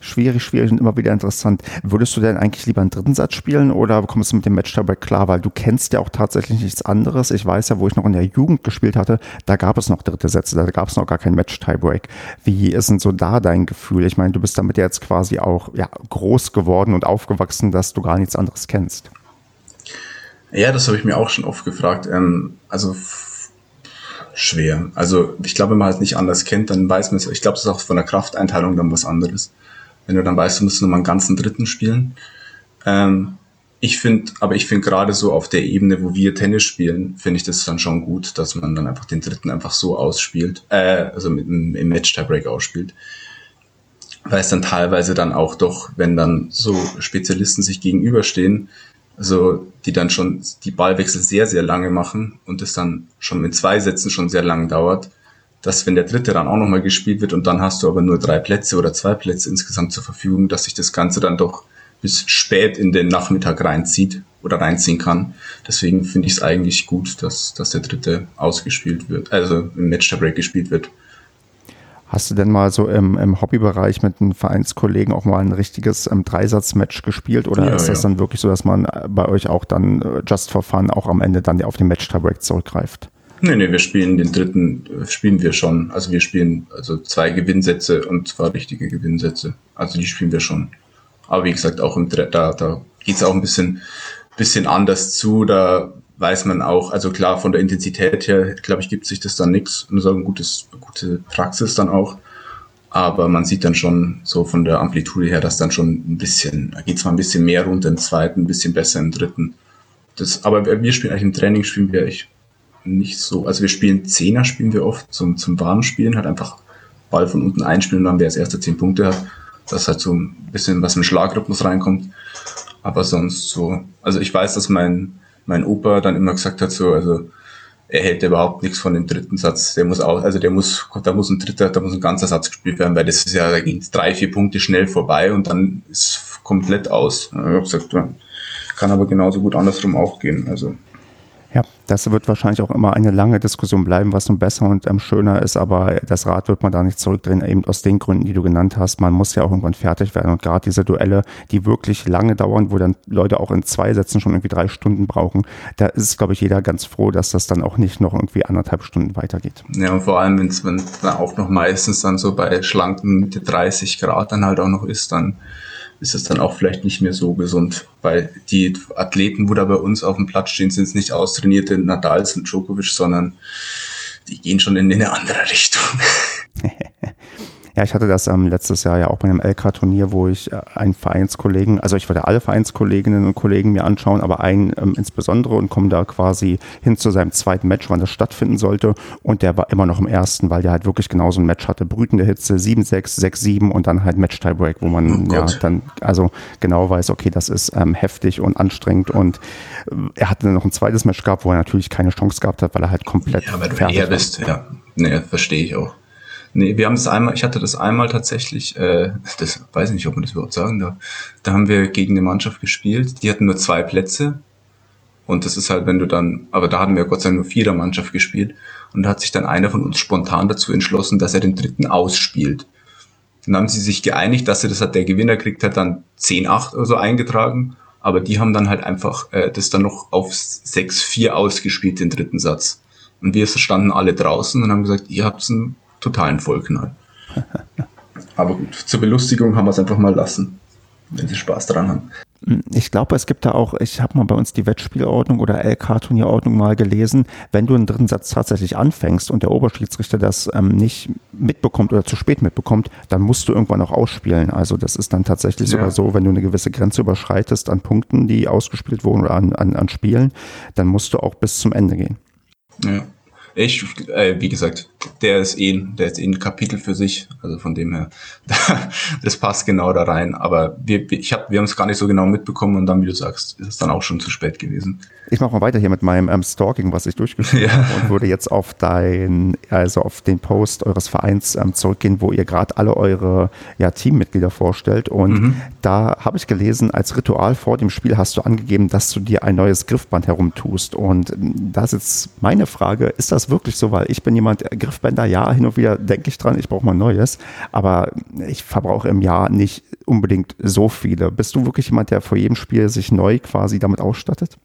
Schwierig, schwierig und immer wieder interessant. Würdest du denn eigentlich lieber einen dritten Satz spielen oder kommst du mit dem Match dabei klar? Weil du kennst ja auch tatsächlich nichts anderes. Ich weiß ja, wo ich noch in der Jugend gespielt hatte, da gab es noch dritte Sätze, da gab es noch gar kein Match-Tiebreak. Wie ist denn so da dein Gefühl? Ich meine, du bist damit jetzt quasi auch ja, groß geworden und aufgewachsen, dass du gar nichts anderes kennst. Ja, das habe ich mir auch schon oft gefragt. Ähm, also schwer. Also ich glaube, wenn man halt nicht anders kennt, dann weiß man es. Ich glaube, es ist auch von der Krafteinteilung dann was anderes. Wenn du dann weißt, du musst nur mal einen ganzen Dritten spielen. Ähm, ich finde, aber ich finde gerade so auf der Ebene, wo wir Tennis spielen, finde ich das dann schon gut, dass man dann einfach den Dritten einfach so ausspielt, äh, also mit, im Match-Tiebreak ausspielt. Weil es dann teilweise dann auch doch, wenn dann so Spezialisten sich gegenüberstehen, also die dann schon die Ballwechsel sehr, sehr lange machen und es dann schon mit zwei Sätzen schon sehr lang dauert, dass wenn der dritte dann auch nochmal gespielt wird und dann hast du aber nur drei Plätze oder zwei Plätze insgesamt zur Verfügung, dass sich das Ganze dann doch bis spät in den Nachmittag reinzieht oder reinziehen kann. Deswegen finde ich es eigentlich gut, dass, dass der dritte ausgespielt wird, also im Match-Break gespielt wird. Hast du denn mal so im, im Hobbybereich mit einem Vereinskollegen auch mal ein richtiges ähm, Dreisatz-Match gespielt oder ja, ist das ja. dann wirklich so, dass man äh, bei euch auch dann äh, just for fun auch am Ende dann auf den Match-Tiebreak zurückgreift? Nee, nee, wir spielen den dritten, äh, spielen wir schon. Also wir spielen also zwei Gewinnsätze und zwar richtige Gewinnsätze. Also die spielen wir schon. Aber wie gesagt, auch im da, da geht's auch ein bisschen, bisschen anders zu. Da weiß man auch, also klar, von der Intensität her, glaube ich, gibt sich das dann nichts. Nur ein gutes, gute Praxis dann auch. Aber man sieht dann schon so von der Amplitude her, dass dann schon ein bisschen, da geht zwar ein bisschen mehr runter im zweiten, ein bisschen besser im dritten. Das, aber wir spielen eigentlich im Training spielen wir eigentlich nicht so. Also wir spielen Zehner spielen wir oft zum, zum warmen Spielen, halt einfach Ball von unten einspielen und dann wer als erster zehn Punkte hat. Das halt so ein bisschen was im Schlagrhythmus reinkommt. Aber sonst so, also ich weiß, dass mein, mein Opa dann immer gesagt hat, so, also er hält überhaupt nichts von dem dritten Satz. Der muss auch, also der muss, da muss ein dritter, da muss ein ganzer Satz gespielt werden, weil das ist ja, da gehen drei, vier Punkte schnell vorbei und dann ist komplett aus. Ich habe gesagt, kann aber genauso gut andersrum auch gehen. Also das wird wahrscheinlich auch immer eine lange Diskussion bleiben, was nun besser und ähm, schöner ist, aber das Rad wird man da nicht zurückdrehen, eben aus den Gründen, die du genannt hast. Man muss ja auch irgendwann fertig werden und gerade diese Duelle, die wirklich lange dauern, wo dann Leute auch in zwei Sätzen schon irgendwie drei Stunden brauchen, da ist, glaube ich, jeder ganz froh, dass das dann auch nicht noch irgendwie anderthalb Stunden weitergeht. Ja, und vor allem, wenn es dann auch noch meistens dann so bei schlanken Mitte 30 Grad dann halt auch noch ist, dann ist es dann auch vielleicht nicht mehr so gesund, weil die Athleten, wo da bei uns auf dem Platz stehen, sind es nicht austrainierte Nadals und Djokovic, sondern die gehen schon in eine andere Richtung. Ja, ich hatte das ähm, letztes Jahr ja auch bei einem LK-Turnier, wo ich äh, einen Vereinskollegen, also ich wollte alle Vereinskolleginnen und Kollegen mir anschauen, aber einen ähm, insbesondere und komme da quasi hin zu seinem zweiten Match, wann das stattfinden sollte. Und der war immer noch im ersten, weil der halt wirklich genauso ein Match hatte. Brütende Hitze, 7-6, 6-7 und dann halt Match-Tiebreak, wo man oh ja dann also genau weiß, okay, das ist ähm, heftig und anstrengend. Und äh, er hatte dann noch ein zweites Match gehabt, wo er natürlich keine Chance gehabt hat, weil er halt komplett. Ja, weil du eher bist, ja. Nee, verstehe ich auch. Nee, wir haben es einmal, ich hatte das einmal tatsächlich, äh, das weiß ich nicht, ob man das überhaupt sagen darf. Da haben wir gegen eine Mannschaft gespielt, die hatten nur zwei Plätze. Und das ist halt, wenn du dann, aber da hatten wir Gott sei Dank nur vierer Mannschaft gespielt. Und da hat sich dann einer von uns spontan dazu entschlossen, dass er den dritten ausspielt. Dann haben sie sich geeinigt, dass er das hat, der Gewinner kriegt halt dann 10-8 oder so eingetragen. Aber die haben dann halt einfach äh, das dann noch auf 6-4 ausgespielt, den dritten Satz. Und wir standen alle draußen und haben gesagt, ihr habt einen totalen Vollknall. Aber gut, zur Belustigung haben wir es einfach mal lassen, wenn sie Spaß dran haben. Ich glaube, es gibt da auch, ich habe mal bei uns die Wettspielordnung oder LK-Turnierordnung mal gelesen, wenn du einen dritten Satz tatsächlich anfängst und der Oberschiedsrichter das ähm, nicht mitbekommt oder zu spät mitbekommt, dann musst du irgendwann auch ausspielen. Also das ist dann tatsächlich ja. sogar so, wenn du eine gewisse Grenze überschreitest an Punkten, die ausgespielt wurden oder an, an, an Spielen, dann musst du auch bis zum Ende gehen. Ja. Ich, äh, wie gesagt, der ist eh, der ist eh ein Kapitel für sich. Also von dem her, das passt genau da rein. Aber wir, ich hab, wir haben es gar nicht so genau mitbekommen und dann, wie du sagst, ist es dann auch schon zu spät gewesen. Ich mache mal weiter hier mit meinem ähm, Stalking, was ich durchgeführt ja. habe und würde jetzt auf dein, also auf den Post eures Vereins ähm, zurückgehen, wo ihr gerade alle eure ja, Teammitglieder vorstellt. Und mhm. da habe ich gelesen, als Ritual vor dem Spiel hast du angegeben, dass du dir ein neues Griffband herumtust. Und ähm, da ist jetzt meine Frage, ist das wirklich so? Weil ich bin jemand, Griffbänder, ja, hin und wieder denke ich dran, ich brauche mal neues, aber ich verbrauche im Jahr nicht unbedingt so viele. Bist du wirklich jemand, der vor jedem Spiel sich neu quasi damit ausstattet?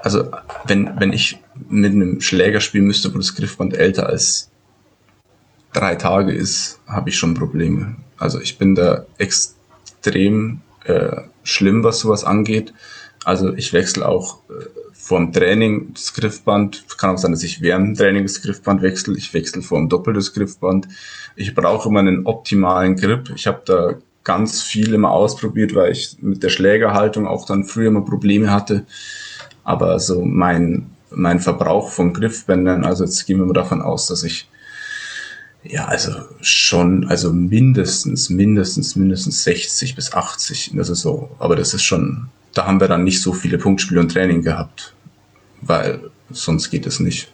Also, wenn, wenn ich mit einem Schläger spielen müsste, wo das Griffband älter als drei Tage ist, habe ich schon Probleme. Also, ich bin da extrem äh, schlimm, was sowas angeht. Also, ich wechsle auch äh, vor dem Training das Griffband. Kann auch sein, dass ich während dem Training das Griffband wechsle. Ich wechsle vor dem Doppel das Griffband. Ich brauche immer einen optimalen Grip. Ich habe da ganz viel immer ausprobiert, weil ich mit der Schlägerhaltung auch dann früher immer Probleme hatte. Aber so mein, mein Verbrauch von Griffbändern, also jetzt gehen wir mal davon aus, dass ich ja, also schon, also mindestens, mindestens, mindestens 60 bis 80 in der Saison. Aber das ist schon da haben wir dann nicht so viele Punktspiele und Training gehabt, weil sonst geht es nicht.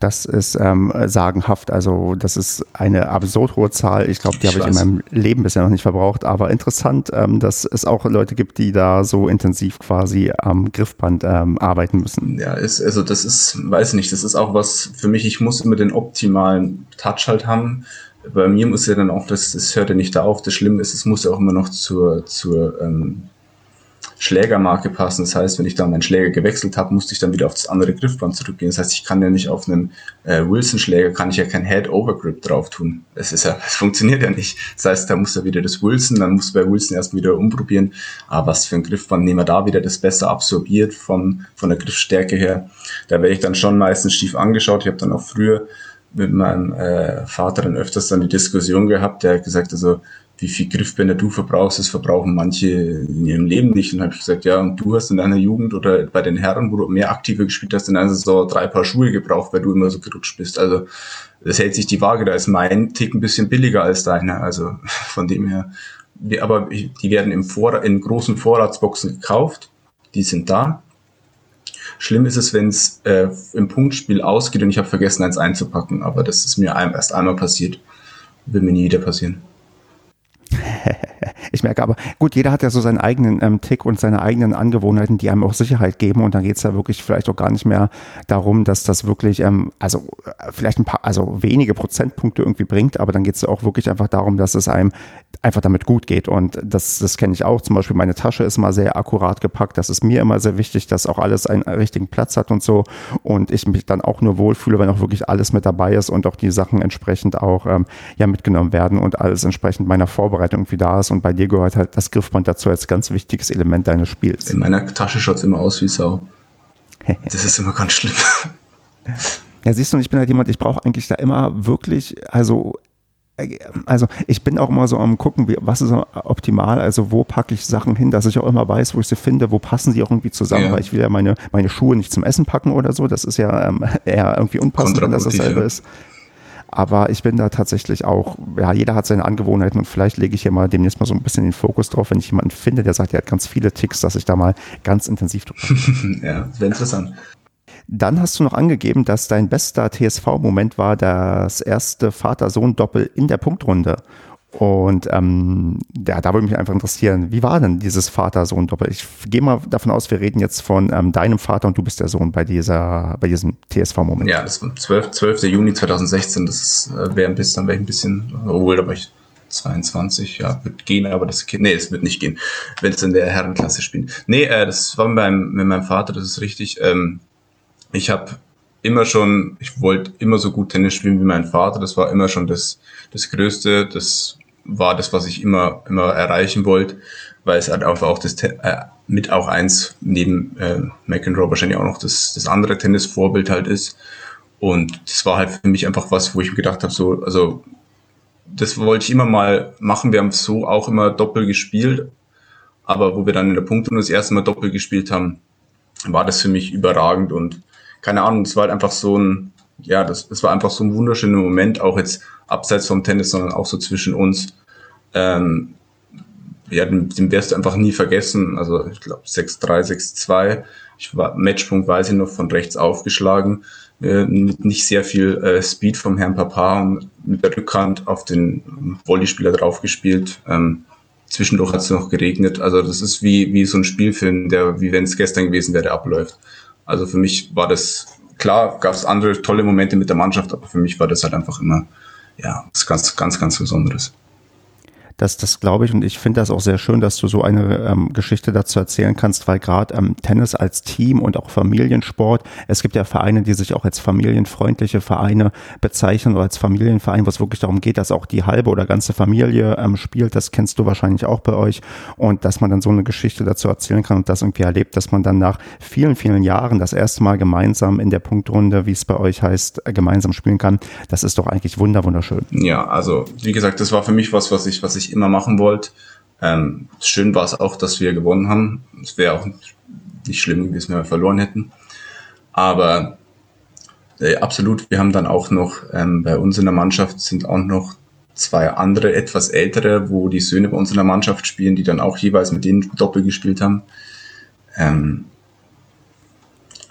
Das ist ähm, sagenhaft. Also das ist eine absurd hohe Zahl. Ich glaube, die habe ich in meinem Leben bisher noch nicht verbraucht. Aber interessant, ähm, dass es auch Leute gibt, die da so intensiv quasi am Griffband ähm, arbeiten müssen. Ja, ist, also das ist, weiß nicht, das ist auch was für mich. Ich muss immer den optimalen Touch halt haben. Bei mir muss ja dann auch, das, das hört ja nicht da auf. Das Schlimme ist, es muss ja auch immer noch zur, zur ähm, Schlägermarke passen. Das heißt, wenn ich da meinen Schläger gewechselt habe, musste ich dann wieder auf das andere Griffband zurückgehen. Das heißt, ich kann ja nicht auf einen äh, Wilson-Schläger, kann ich ja kein Head-Over-Grip drauf tun. Das ist ja, das funktioniert ja nicht. Das heißt, da muss er wieder das Wilson, dann muss bei Wilson erst wieder umprobieren. Aber was für ein Griffband nehmen wir da wieder das besser absorbiert von, von der Griffstärke her. Da werde ich dann schon meistens schief angeschaut. Ich habe dann auch früher mit meinem äh, Vater dann öfters dann die Diskussion gehabt, der hat gesagt, also wie viel Griffbänder du verbrauchst, das verbrauchen manche in ihrem Leben nicht. Und habe ich gesagt, ja, und du hast in deiner Jugend oder bei den Herren, wo du mehr aktiver gespielt hast, in einer Saison drei Paar Schuhe gebraucht, weil du immer so gerutscht bist. Also das hält sich die Waage, da ist mein Tick ein bisschen billiger als deiner. Also von dem her, aber die werden im Vor in großen Vorratsboxen gekauft, die sind da. Schlimm ist es, wenn es äh, im Punktspiel ausgeht und ich habe vergessen, eins einzupacken, aber das ist mir erst einmal passiert. Will mir nie wieder passieren. ich merke aber, gut, jeder hat ja so seinen eigenen ähm, Tick und seine eigenen Angewohnheiten, die einem auch Sicherheit geben. Und dann geht es ja wirklich vielleicht auch gar nicht mehr darum, dass das wirklich, ähm, also äh, vielleicht ein paar, also wenige Prozentpunkte irgendwie bringt, aber dann geht es ja auch wirklich einfach darum, dass es einem einfach damit gut geht. Und das, das kenne ich auch. Zum Beispiel meine Tasche ist immer sehr akkurat gepackt. Das ist mir immer sehr wichtig, dass auch alles einen richtigen Platz hat und so. Und ich mich dann auch nur wohlfühle, wenn auch wirklich alles mit dabei ist und auch die Sachen entsprechend auch ähm, ja mitgenommen werden und alles entsprechend meiner Vorbereitung irgendwie da ist. Und bei dir gehört halt das Griffband dazu als ganz wichtiges Element deines Spiels. In meiner Tasche schaut es immer aus wie Sau. Das ist immer ganz schlimm. Ja, siehst du, ich bin halt jemand, ich brauche eigentlich da immer wirklich, also also ich bin auch immer so am gucken, wie, was ist optimal, also wo packe ich Sachen hin, dass ich auch immer weiß, wo ich sie finde, wo passen sie auch irgendwie zusammen, ja. weil ich will ja meine, meine Schuhe nicht zum Essen packen oder so, das ist ja ähm, eher irgendwie unpassend, wenn das dasselbe ja. ist. Aber ich bin da tatsächlich auch, ja, jeder hat seine Angewohnheiten und vielleicht lege ich hier mal demnächst mal so ein bisschen den Fokus drauf, wenn ich jemanden finde, der sagt, er hat ganz viele Ticks, dass ich da mal ganz intensiv drüber. ja, wäre interessant. Dann hast du noch angegeben, dass dein bester TSV-Moment war das erste Vater-Sohn-Doppel in der Punktrunde. Und ähm, ja, da würde mich einfach interessieren, wie war denn dieses Vater-Sohn-Doppel? Ich gehe mal davon aus, wir reden jetzt von ähm, deinem Vater und du bist der Sohn bei dieser, bei diesem TSV-Moment. Ja, das war 12, 12. Juni 2016, das äh, wäre ein bisschen, dann wäre ich ein bisschen, obwohl, da war ich 22, ja, wird gehen, aber das nee, es wird nicht gehen, wenn es in der Herrenklasse spielt. Nee, äh, das war mit meinem, mit meinem Vater, das ist richtig. Ähm, ich habe immer schon, ich wollte immer so gut Tennis spielen wie mein Vater. Das war immer schon das, das Größte. Das war das, was ich immer, immer erreichen wollte, weil es halt einfach auch das, äh, mit auch eins neben äh, McEnroe wahrscheinlich auch noch das, das andere Tennisvorbild halt ist. Und das war halt für mich einfach was, wo ich mir gedacht habe, so, also das wollte ich immer mal machen. Wir haben so auch immer Doppel gespielt, aber wo wir dann in der Punkte das erste Mal Doppel gespielt haben, war das für mich überragend und keine Ahnung, es war halt einfach so ein, ja, das, das war einfach so ein wunderschöner Moment, auch jetzt abseits vom Tennis, sondern auch so zwischen uns. Ähm, ja, den, den wirst du einfach nie vergessen. Also ich glaube 6-3, 6-2. Ich war Matchpunkt, weiß ich noch, von rechts aufgeschlagen. Äh, nicht sehr viel äh, Speed vom Herrn Papa und mit der Rückhand auf den Volleyspieler draufgespielt. Ähm, zwischendurch hat es noch geregnet. Also das ist wie, wie so ein Spielfilm, der, wie wenn es gestern gewesen wäre, abläuft. Also für mich war das, klar, gab es andere tolle Momente mit der Mannschaft, aber für mich war das halt einfach immer, ja, was ganz, ganz, ganz Besonderes. Das, das glaube ich und ich finde das auch sehr schön, dass du so eine ähm, Geschichte dazu erzählen kannst, weil gerade ähm, Tennis als Team und auch Familiensport, es gibt ja Vereine, die sich auch als familienfreundliche Vereine bezeichnen oder als Familienverein, wo es wirklich darum geht, dass auch die halbe oder ganze Familie ähm, spielt. Das kennst du wahrscheinlich auch bei euch und dass man dann so eine Geschichte dazu erzählen kann und das irgendwie erlebt, dass man dann nach vielen, vielen Jahren das erste Mal gemeinsam in der Punktrunde, wie es bei euch heißt, äh, gemeinsam spielen kann. Das ist doch eigentlich wunder wunderschön. Ja, also wie gesagt, das war für mich was, was ich, was ich immer machen wollte. Ähm, schön war es auch, dass wir gewonnen haben. Es wäre auch nicht schlimm gewesen, wenn wir verloren hätten. Aber äh, absolut, wir haben dann auch noch, ähm, bei uns in der Mannschaft sind auch noch zwei andere, etwas ältere, wo die Söhne bei uns in der Mannschaft spielen, die dann auch jeweils mit denen Doppel gespielt haben. Ähm,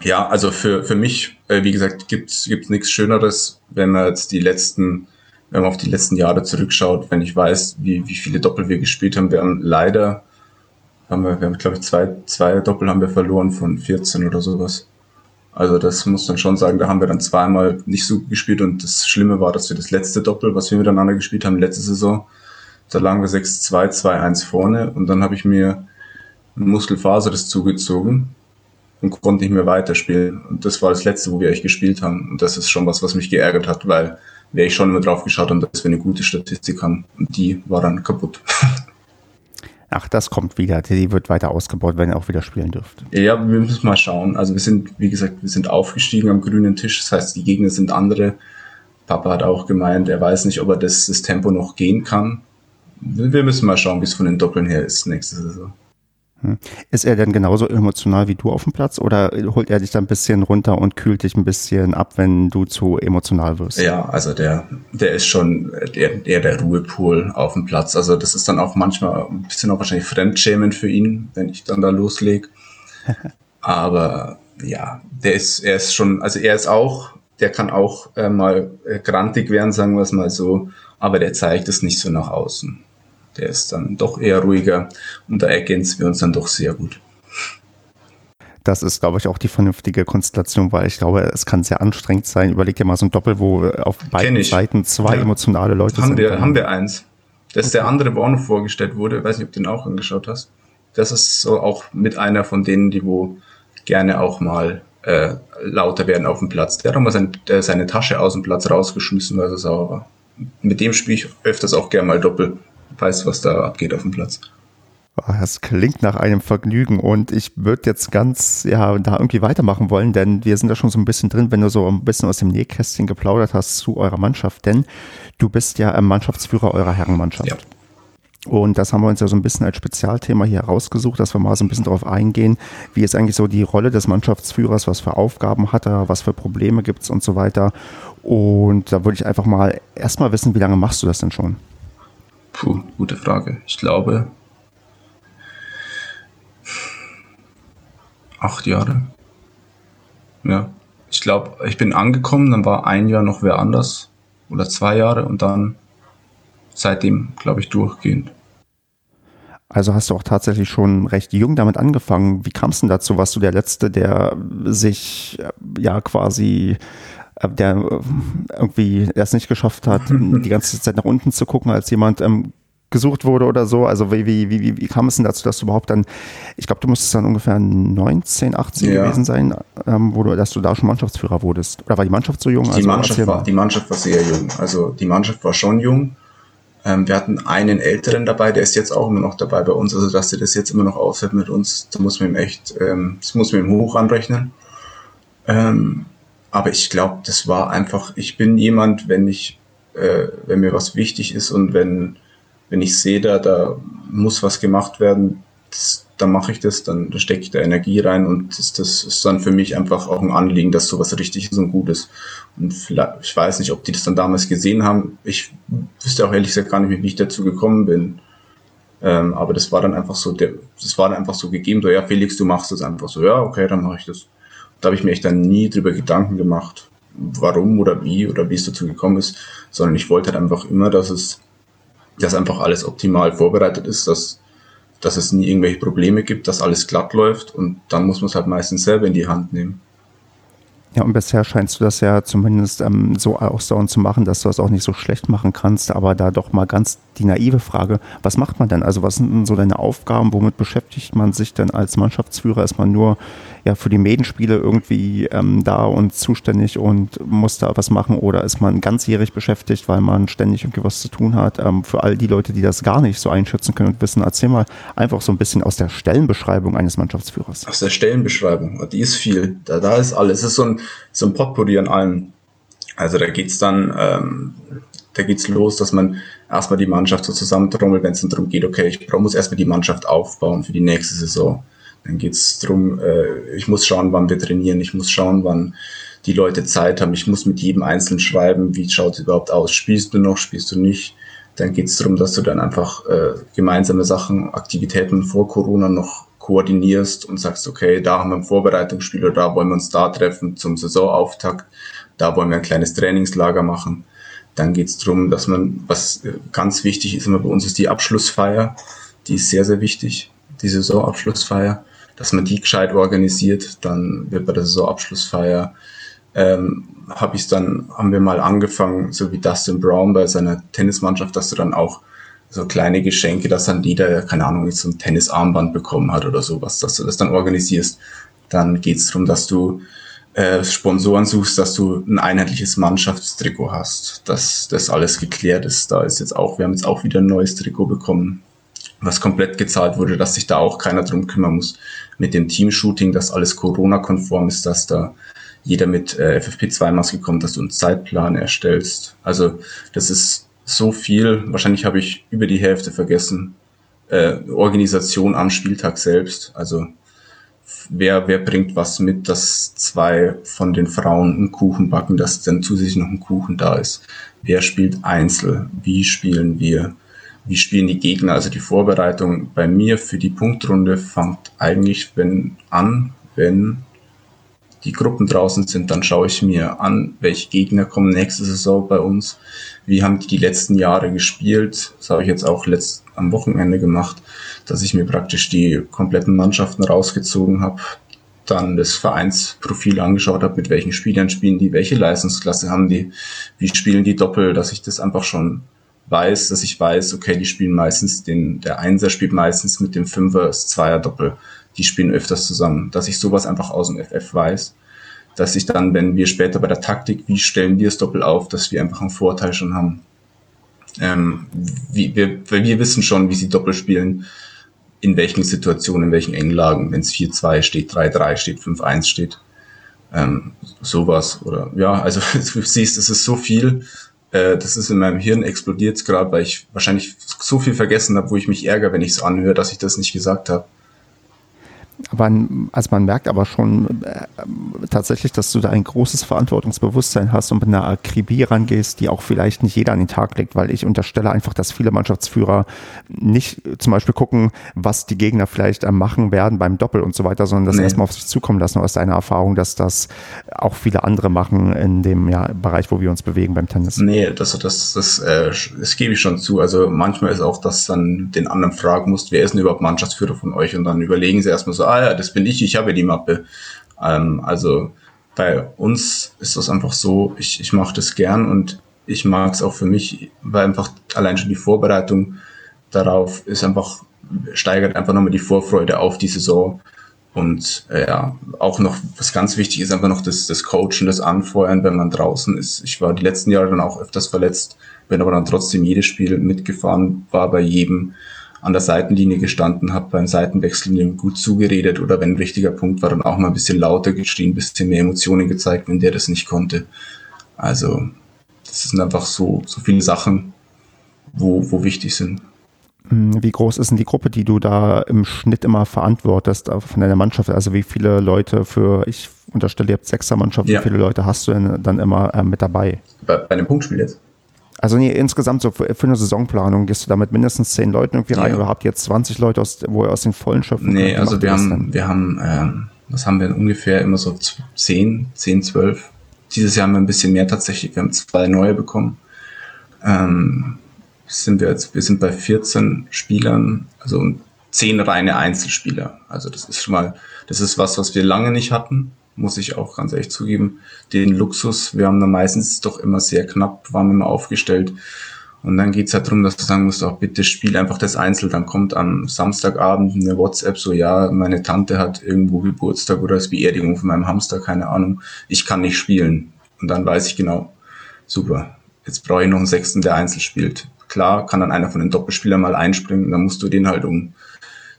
ja, also für, für mich, äh, wie gesagt, gibt's gibt's nichts Schöneres, wenn man jetzt die letzten wenn man auf die letzten Jahre zurückschaut, wenn ich weiß, wie, wie viele Doppel wir gespielt haben. Wir haben leider, haben wir, wir haben, glaube ich, zwei, zwei Doppel haben wir verloren von 14 oder sowas. Also das muss man schon sagen, da haben wir dann zweimal nicht so gespielt und das Schlimme war, dass wir das letzte Doppel, was wir miteinander gespielt haben, letzte Saison, da lagen wir 6-2, 2-1 vorne und dann habe ich mir ein Muskelfaseres zugezogen und konnte nicht mehr weiterspielen. Und das war das letzte, wo wir echt gespielt haben. Und das ist schon was, was mich geärgert hat, weil wäre ich schon immer drauf geschaut und dass wir eine gute Statistik haben. Und die war dann kaputt. Ach, das kommt wieder. Die wird weiter ausgebaut, wenn ihr auch wieder spielen dürft. Ja, wir müssen mal schauen. Also wir sind, wie gesagt, wir sind aufgestiegen am grünen Tisch. Das heißt, die Gegner sind andere. Papa hat auch gemeint, er weiß nicht, ob er das, das Tempo noch gehen kann. Wir müssen mal schauen, wie es von den Doppeln her ist nächste Saison. Hm. Ist er denn genauso emotional wie du auf dem Platz oder holt er dich da ein bisschen runter und kühlt dich ein bisschen ab, wenn du zu emotional wirst? Ja, also der, der ist schon eher der, der Ruhepol auf dem Platz. Also das ist dann auch manchmal ein bisschen auch wahrscheinlich fremdschämend für ihn, wenn ich dann da loslege. Aber ja, der ist, er ist schon, also er ist auch, der kann auch äh, mal äh, grantig werden, sagen wir es mal so, aber der zeigt es nicht so nach außen der ist dann doch eher ruhiger und da ergänzen wir uns dann doch sehr gut. Das ist, glaube ich, auch die vernünftige Konstellation, weil ich glaube, es kann sehr anstrengend sein. Überleg dir mal so ein Doppel, wo auf beiden Seiten zwei ja. emotionale Leute haben sind. Wir, haben wir eins. Das ist der andere, wo auch noch vorgestellt wurde. Ich weiß nicht, ob du den auch angeschaut hast. Das ist so auch mit einer von denen, die wo gerne auch mal äh, lauter werden auf dem Platz. Der hat auch mal sein, seine Tasche aus dem Platz rausgeschmissen, weil er sauer war. Mit dem spiele ich öfters auch gerne mal Doppel weiß, was da abgeht auf dem Platz. Ah, das klingt nach einem Vergnügen und ich würde jetzt ganz, ja, da irgendwie weitermachen wollen, denn wir sind da schon so ein bisschen drin, wenn du so ein bisschen aus dem Nähkästchen geplaudert hast zu eurer Mannschaft, denn du bist ja Mannschaftsführer eurer Herrenmannschaft. Ja. Und das haben wir uns ja so ein bisschen als Spezialthema hier rausgesucht, dass wir mal so ein bisschen darauf eingehen, wie ist eigentlich so die Rolle des Mannschaftsführers, was für Aufgaben hat er, was für Probleme gibt es und so weiter. Und da würde ich einfach mal erstmal wissen, wie lange machst du das denn schon? Puh, gute Frage. Ich glaube, acht Jahre. Ja. Ich glaube, ich bin angekommen, dann war ein Jahr noch wer anders oder zwei Jahre und dann seitdem, glaube ich, durchgehend. Also hast du auch tatsächlich schon recht jung damit angefangen. Wie kam es denn dazu? Warst du der Letzte, der sich ja quasi äh, der irgendwie es nicht geschafft hat, die ganze Zeit nach unten zu gucken, als jemand ähm, gesucht wurde oder so? Also wie, wie, wie, wie kam es denn dazu, dass du überhaupt dann, ich glaube, du musstest dann ungefähr 19, 18 ja. gewesen sein, ähm, wo du, dass du da schon Mannschaftsführer wurdest? Oder war die Mannschaft so jung? Die, also, Mannschaft, war, die Mannschaft war sehr jung. Also die Mannschaft war schon jung. Ähm, wir hatten einen Älteren dabei, der ist jetzt auch immer noch dabei bei uns. Also dass er das jetzt immer noch aushält mit uns, da muss man ihm echt, ähm, das muss man ihm hoch anrechnen. Ähm, aber ich glaube, das war einfach, ich bin jemand, wenn ich, äh, wenn mir was wichtig ist und wenn wenn ich sehe, da, da muss was gemacht werden, das, dann mache ich das, dann da stecke ich da Energie rein und das, das ist dann für mich einfach auch ein Anliegen, dass sowas richtig ist und gut ist. Und ich weiß nicht, ob die das dann damals gesehen haben. Ich wüsste auch ehrlich gesagt gar nicht, wie ich dazu gekommen bin. Ähm, aber das war dann einfach so, der, das war dann einfach so gegeben, so, ja, Felix, du machst das einfach so, ja, okay, dann mache ich das. Da habe ich mir echt dann nie drüber Gedanken gemacht, warum oder wie oder wie es dazu gekommen ist, sondern ich wollte halt einfach immer, dass es dass einfach alles optimal vorbereitet ist, dass, dass es nie irgendwelche Probleme gibt, dass alles glatt läuft und dann muss man es halt meistens selber in die Hand nehmen. Ja, und bisher scheinst du das ja zumindest ähm, so ausdauernd zu machen, dass du das auch nicht so schlecht machen kannst. Aber da doch mal ganz die naive Frage, was macht man denn? Also was sind denn so deine Aufgaben? Womit beschäftigt man sich denn als Mannschaftsführer? Ist man nur ja für die Medenspiele irgendwie ähm, da und zuständig und muss da was machen oder ist man ganzjährig beschäftigt, weil man ständig irgendwie was zu tun hat? Ähm, für all die Leute, die das gar nicht so einschätzen können und wissen, erzähl mal einfach so ein bisschen aus der Stellenbeschreibung eines Mannschaftsführers. Aus der Stellenbeschreibung, die ist viel. Da, da ist alles. Es ist so ein, so ein Potpourri an allem. Also da geht's dann, ähm, da geht's los, dass man erstmal die Mannschaft so zusammentrommelt, wenn es dann darum geht, okay, ich muss erstmal die Mannschaft aufbauen für die nächste Saison. Dann geht es darum, äh, ich muss schauen, wann wir trainieren, ich muss schauen, wann die Leute Zeit haben, ich muss mit jedem Einzelnen schreiben, wie schaut es überhaupt aus, spielst du noch, spielst du nicht. Dann geht es darum, dass du dann einfach äh, gemeinsame Sachen, Aktivitäten vor Corona noch koordinierst und sagst, okay, da haben wir ein Vorbereitungsspiel oder da wollen wir uns da treffen zum Saisonauftakt, da wollen wir ein kleines Trainingslager machen. Dann geht es darum, dass man, was äh, ganz wichtig ist immer bei uns, ist die Abschlussfeier. Die ist sehr, sehr wichtig, die Saisonabschlussfeier dass man die gescheit organisiert. Dann wird bei der Saisonabschlussfeier ähm, habe ich dann, haben wir mal angefangen, so wie Dustin Brown bei seiner Tennismannschaft, dass du dann auch so kleine Geschenke, dass dann jeder, keine Ahnung, so ein Tennisarmband bekommen hat oder sowas, dass du das dann organisierst. Dann geht es darum, dass du äh, Sponsoren suchst, dass du ein einheitliches Mannschaftstrikot hast, dass das alles geklärt ist. Da ist jetzt auch, wir haben jetzt auch wieder ein neues Trikot bekommen, was komplett gezahlt wurde, dass sich da auch keiner drum kümmern muss mit dem Teamshooting, dass alles Corona-konform ist, dass da jeder mit äh, FFP2-Maske kommt, dass du einen Zeitplan erstellst. Also das ist so viel. Wahrscheinlich habe ich über die Hälfte vergessen. Äh, Organisation am Spieltag selbst. Also wer, wer bringt was mit, dass zwei von den Frauen einen Kuchen backen, dass dann zusätzlich noch ein Kuchen da ist. Wer spielt Einzel? Wie spielen wir? Wie spielen die Gegner. Also die Vorbereitung bei mir für die Punktrunde fängt eigentlich wenn, an, wenn die Gruppen draußen sind, dann schaue ich mir an, welche Gegner kommen nächste Saison bei uns, wie haben die die letzten Jahre gespielt. Das habe ich jetzt auch letzt, am Wochenende gemacht, dass ich mir praktisch die kompletten Mannschaften rausgezogen habe, dann das Vereinsprofil angeschaut habe, mit welchen Spielern spielen die, welche Leistungsklasse haben die, wie spielen die Doppel, dass ich das einfach schon weiß, dass ich weiß, okay, die spielen meistens den, der Einser spielt meistens mit dem Fünfer das Zweier Doppel. Die spielen öfters zusammen. Dass ich sowas einfach aus dem FF weiß, dass ich dann, wenn wir später bei der Taktik, wie stellen wir das Doppel auf, dass wir einfach einen Vorteil schon haben. Ähm, wie, wir, wir wissen schon, wie sie Doppel spielen. in welchen Situationen, in welchen Englagen, wenn es 4-2 steht, 3-3 steht, 5-1 steht. Ähm, sowas. Oder ja, also du siehst, es ist so viel, äh, das ist in meinem Hirn explodiert gerade, weil ich wahrscheinlich so viel vergessen habe, wo ich mich ärgere, wenn ich es anhöre, dass ich das nicht gesagt habe. Aber also man merkt aber schon äh, tatsächlich, dass du da ein großes Verantwortungsbewusstsein hast und mit einer Akribie rangehst, die auch vielleicht nicht jeder an den Tag legt, weil ich unterstelle einfach, dass viele Mannschaftsführer nicht zum Beispiel gucken, was die Gegner vielleicht machen werden beim Doppel und so weiter, sondern das nee. erstmal auf sich zukommen lassen aus deiner Erfahrung, dass das auch viele andere machen in dem ja, Bereich, wo wir uns bewegen beim Tennis. Nee, das, das, das, äh, das gebe ich schon zu. Also manchmal ist auch, dass dann den anderen fragen musst, wer ist denn überhaupt Mannschaftsführer von euch? Und dann überlegen sie erstmal so, ah ja, das bin ich, ich habe die Mappe. Ähm, also bei uns ist das einfach so, ich, ich mache das gern und ich mag es auch für mich, weil einfach allein schon die Vorbereitung darauf ist einfach, steigert einfach nochmal die Vorfreude auf die Saison. Und äh, ja, auch noch, was ganz wichtig ist, einfach noch das, das Coachen, das Anfeuern, wenn man draußen ist. Ich war die letzten Jahre dann auch öfters verletzt, bin aber dann trotzdem jedes Spiel mitgefahren, war bei jedem an der Seitenlinie gestanden, habe beim Seitenwechsel gut zugeredet oder wenn ein wichtiger Punkt war, dann auch mal ein bisschen lauter geschrien, ein bisschen mehr Emotionen gezeigt, wenn der das nicht konnte. Also das sind einfach so, so viele Sachen, wo, wo wichtig sind. Hm, wie groß ist denn die Gruppe, die du da im Schnitt immer verantwortest von deiner Mannschaft? Also wie viele Leute für, ich unterstelle, ihr habt Sechsermannschaft, ja. wie viele Leute hast du denn dann immer äh, mit dabei? Bei, bei einem Punktspiel jetzt? Also nee, insgesamt so für, für, eine Saisonplanung gehst du da mit mindestens zehn Leuten irgendwie rein ja. oder habt ihr jetzt 20 Leute, aus, wo ihr aus den Vollen schöpfen Nee, also wir haben, wir haben, ähm, was haben wir ungefähr immer so 10, 10, 12. Dieses Jahr haben wir ein bisschen mehr tatsächlich. Wir haben zwei neue bekommen. Ähm, sind wir jetzt, wir sind bei 14 Spielern, also zehn reine Einzelspieler. Also das ist schon mal, das ist was, was wir lange nicht hatten muss ich auch ganz ehrlich zugeben, den Luxus. Wir haben da meistens doch immer sehr knapp, waren immer aufgestellt. Und dann geht's halt darum, dass du sagen musst, auch bitte spiel einfach das Einzel. Dann kommt am Samstagabend eine WhatsApp so, ja, meine Tante hat irgendwo Geburtstag oder das Beerdigung von meinem Hamster, keine Ahnung. Ich kann nicht spielen. Und dann weiß ich genau, super, jetzt brauche ich noch einen Sechsten, der Einzel spielt. Klar, kann dann einer von den Doppelspielern mal einspringen, dann musst du den halt um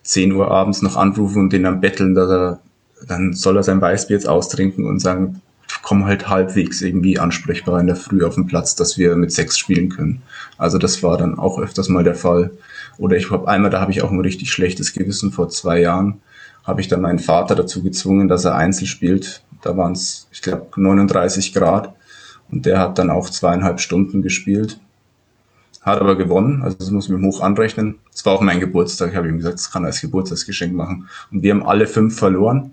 10 Uhr abends noch anrufen und den dann betteln, dass er dann soll er sein Weißbier jetzt austrinken und sagen, komm halt halbwegs irgendwie ansprechbar in der Früh auf den Platz, dass wir mit sechs spielen können. Also das war dann auch öfters mal der Fall. Oder ich habe einmal, da habe ich auch ein richtig schlechtes Gewissen vor zwei Jahren, habe ich dann meinen Vater dazu gezwungen, dass er Einzel spielt. Da waren es, ich glaube, 39 Grad. Und der hat dann auch zweieinhalb Stunden gespielt. Hat aber gewonnen, also das muss man hoch anrechnen. Es war auch mein Geburtstag, ich habe ihm gesagt, das kann er als Geburtstagsgeschenk machen. Und wir haben alle fünf verloren.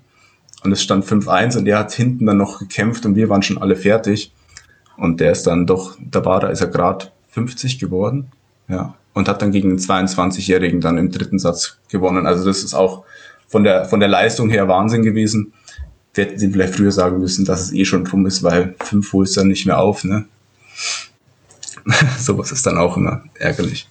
Und es stand 5-1 und der hat hinten dann noch gekämpft und wir waren schon alle fertig. Und der ist dann doch, da war, da ist er gerade 50 geworden. Ja. Und hat dann gegen den 22-Jährigen dann im dritten Satz gewonnen. Also das ist auch von der, von der Leistung her Wahnsinn gewesen. Wir hätten sie vielleicht früher sagen müssen, dass es eh schon drum ist, weil fünf holst dann nicht mehr auf, ne? Sowas ist dann auch immer ärgerlich.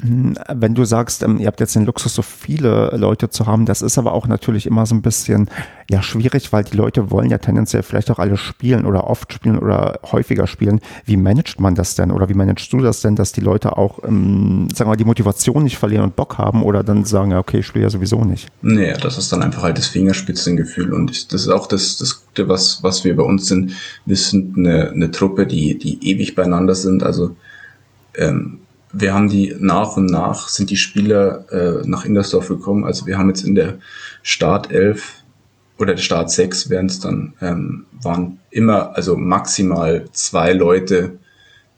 Hm, wenn du sagst, ähm, ihr habt jetzt den Luxus, so viele Leute zu haben, das ist aber auch natürlich immer so ein bisschen ja schwierig, weil die Leute wollen ja tendenziell vielleicht auch alle spielen oder oft spielen oder häufiger spielen. Wie managt man das denn oder wie managst du das denn, dass die Leute auch, ähm, sagen wir mal, die Motivation nicht verlieren und Bock haben oder dann sagen, ja, okay, ich spiele ja sowieso nicht? Nee, das ist dann einfach halt das Fingerspitzengefühl und das ist auch das, das was, was wir bei uns sind. Wir sind eine, eine Truppe, die, die ewig beieinander sind, also ähm, wir haben die nach und nach sind die Spieler äh, nach Indersdorf gekommen. Also wir haben jetzt in der Startelf oder der Start 6 wären es dann, ähm, waren immer, also maximal zwei Leute,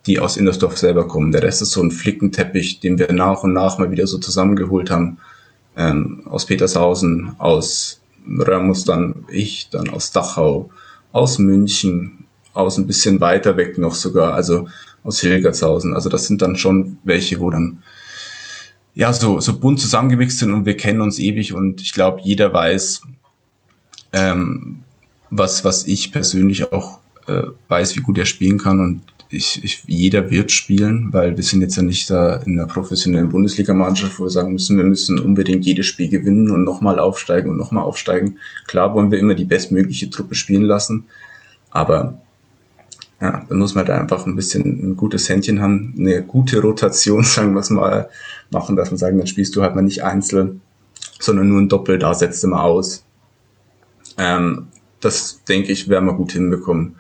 die aus Indersdorf selber kommen. Der Rest ist so ein Flickenteppich, den wir nach und nach mal wieder so zusammengeholt haben. Ähm, aus Petershausen, aus Römus dann ich, dann aus Dachau, aus München, aus ein bisschen weiter weg noch sogar. Also aus Hilgertshausen. Also das sind dann schon welche, wo dann ja so, so bunt zusammengewichst sind und wir kennen uns ewig und ich glaube, jeder weiß, ähm, was, was ich persönlich auch äh, weiß, wie gut er spielen kann und ich, ich, jeder wird spielen, weil wir sind jetzt ja nicht da in einer professionellen Bundesligamannschaft, wo wir sagen müssen, wir müssen unbedingt jedes Spiel gewinnen und nochmal aufsteigen und nochmal aufsteigen. Klar wollen wir immer die bestmögliche Truppe spielen lassen, aber ja, dann muss man da einfach ein bisschen ein gutes Händchen haben, eine gute Rotation, sagen wir es mal, machen, dass man sagen, dann spielst du halt mal nicht einzeln sondern nur ein Doppel, da setzt er mal aus. Ähm, das denke ich, werden wir gut hinbekommen.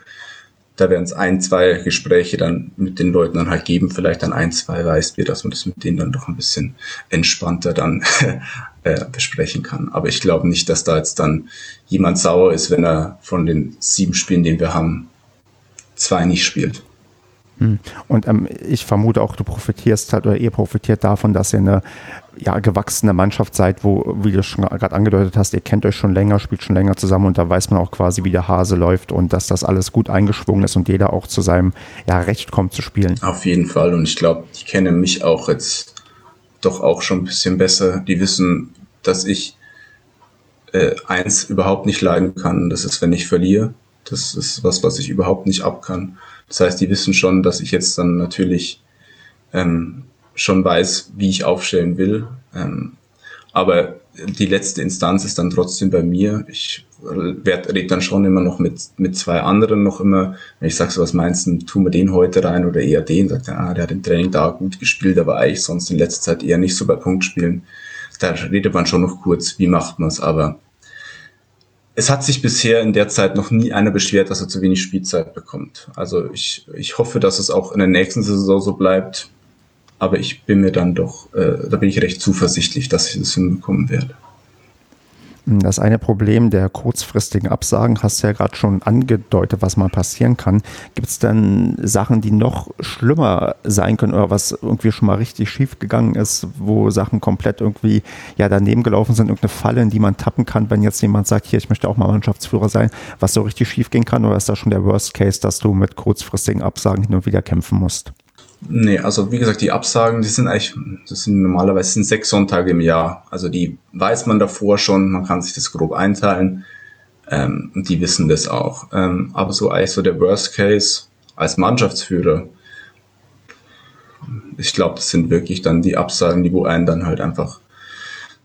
Da werden es ein, zwei Gespräche dann mit den Leuten dann halt geben, vielleicht dann ein, zwei Weißbier, dass man das mit denen dann doch ein bisschen entspannter dann äh, besprechen kann. Aber ich glaube nicht, dass da jetzt dann jemand sauer ist, wenn er von den sieben Spielen, die wir haben, zwei nicht spielt. Hm. Und ähm, ich vermute auch, du profitierst halt oder ihr profitiert davon, dass ihr eine ja, gewachsene Mannschaft seid, wo, wie du schon gerade angedeutet hast, ihr kennt euch schon länger, spielt schon länger zusammen und da weiß man auch quasi, wie der Hase läuft und dass das alles gut eingeschwungen ist und jeder auch zu seinem ja, Recht kommt zu spielen. Auf jeden Fall und ich glaube, die kennen mich auch jetzt doch auch schon ein bisschen besser. Die wissen, dass ich äh, eins überhaupt nicht leiden kann, das ist, wenn ich verliere. Das ist was, was ich überhaupt nicht ab kann. Das heißt, die wissen schon, dass ich jetzt dann natürlich ähm, schon weiß, wie ich aufstellen will. Ähm, aber die letzte Instanz ist dann trotzdem bei mir. Ich rede dann schon immer noch mit, mit zwei anderen noch immer, wenn ich sage so, was meinst du, tun wir den heute rein oder eher den, sagt er, ah, der hat im Training da gut gespielt, aber eigentlich sonst in letzter Zeit eher nicht so bei Punktspielen. Da redet man schon noch kurz, wie macht man es, aber es hat sich bisher in der Zeit noch nie einer beschwert, dass er zu wenig Spielzeit bekommt. Also ich, ich hoffe, dass es auch in der nächsten Saison so bleibt. Aber ich bin mir dann doch, äh, da bin ich recht zuversichtlich, dass ich das hinbekommen werde. Das eine Problem der kurzfristigen Absagen hast du ja gerade schon angedeutet, was mal passieren kann. Gibt es denn Sachen, die noch schlimmer sein können oder was irgendwie schon mal richtig schief gegangen ist, wo Sachen komplett irgendwie ja daneben gelaufen sind, irgendeine Falle, in die man tappen kann, wenn jetzt jemand sagt, hier, ich möchte auch mal Mannschaftsführer sein, was so richtig schief gehen kann oder ist das schon der Worst Case, dass du mit kurzfristigen Absagen hin und wieder kämpfen musst? Nee, also wie gesagt, die Absagen, die sind eigentlich, das sind normalerweise sind sechs Sonntage im Jahr. Also die weiß man davor schon, man kann sich das grob einteilen. Ähm, und die wissen das auch. Ähm, aber so eigentlich so der Worst Case als Mannschaftsführer, ich glaube, das sind wirklich dann die Absagen, die wo einen dann halt einfach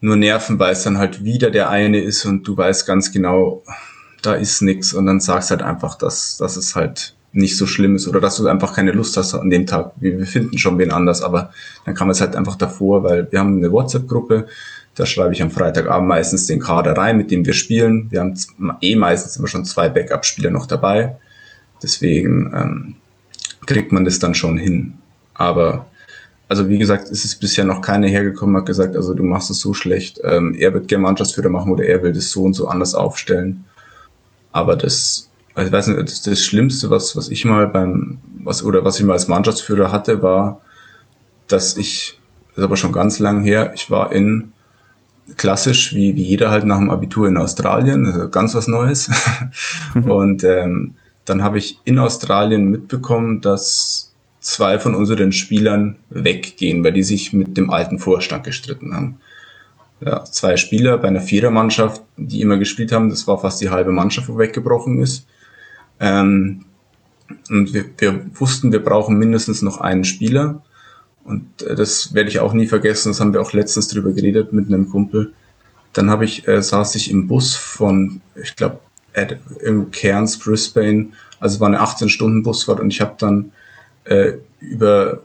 nur nerven, weil es dann halt wieder der eine ist und du weißt ganz genau, da ist nix und dann sagst halt einfach, dass, dass es halt nicht so schlimm ist oder dass du einfach keine Lust hast an dem Tag. Wir, wir finden schon wen anders, aber dann kann man es halt einfach davor, weil wir haben eine WhatsApp-Gruppe, da schreibe ich am Freitagabend meistens den Kader rein, mit dem wir spielen. Wir haben eh meistens immer schon zwei Backup-Spieler noch dabei. Deswegen ähm, kriegt man das dann schon hin. Aber also wie gesagt, es ist bisher noch keiner hergekommen, hat gesagt, also du machst es so schlecht, ähm, er wird gerne Mannschaftsführer machen oder er will das so und so anders aufstellen. Aber das ich weiß nicht, das, das Schlimmste, was, was ich mal beim, was, oder was ich mal als Mannschaftsführer hatte, war, dass ich, das ist aber schon ganz lang her, ich war in, klassisch, wie, wie jeder halt nach dem Abitur in Australien, also ganz was Neues. und ähm, dann habe ich in Australien mitbekommen, dass zwei von unseren Spielern weggehen, weil die sich mit dem alten Vorstand gestritten haben. Ja, zwei Spieler bei einer Vierermannschaft, die immer gespielt haben, das war fast die halbe Mannschaft, wo weggebrochen ist. Ähm, und wir, wir wussten, wir brauchen mindestens noch einen Spieler. Und äh, das werde ich auch nie vergessen. Das haben wir auch letztens drüber geredet mit einem Kumpel. Dann habe ich, äh, saß ich im Bus von, ich glaube, in Cairns, Brisbane. Also es war eine 18-Stunden-Busfahrt und ich habe dann äh, über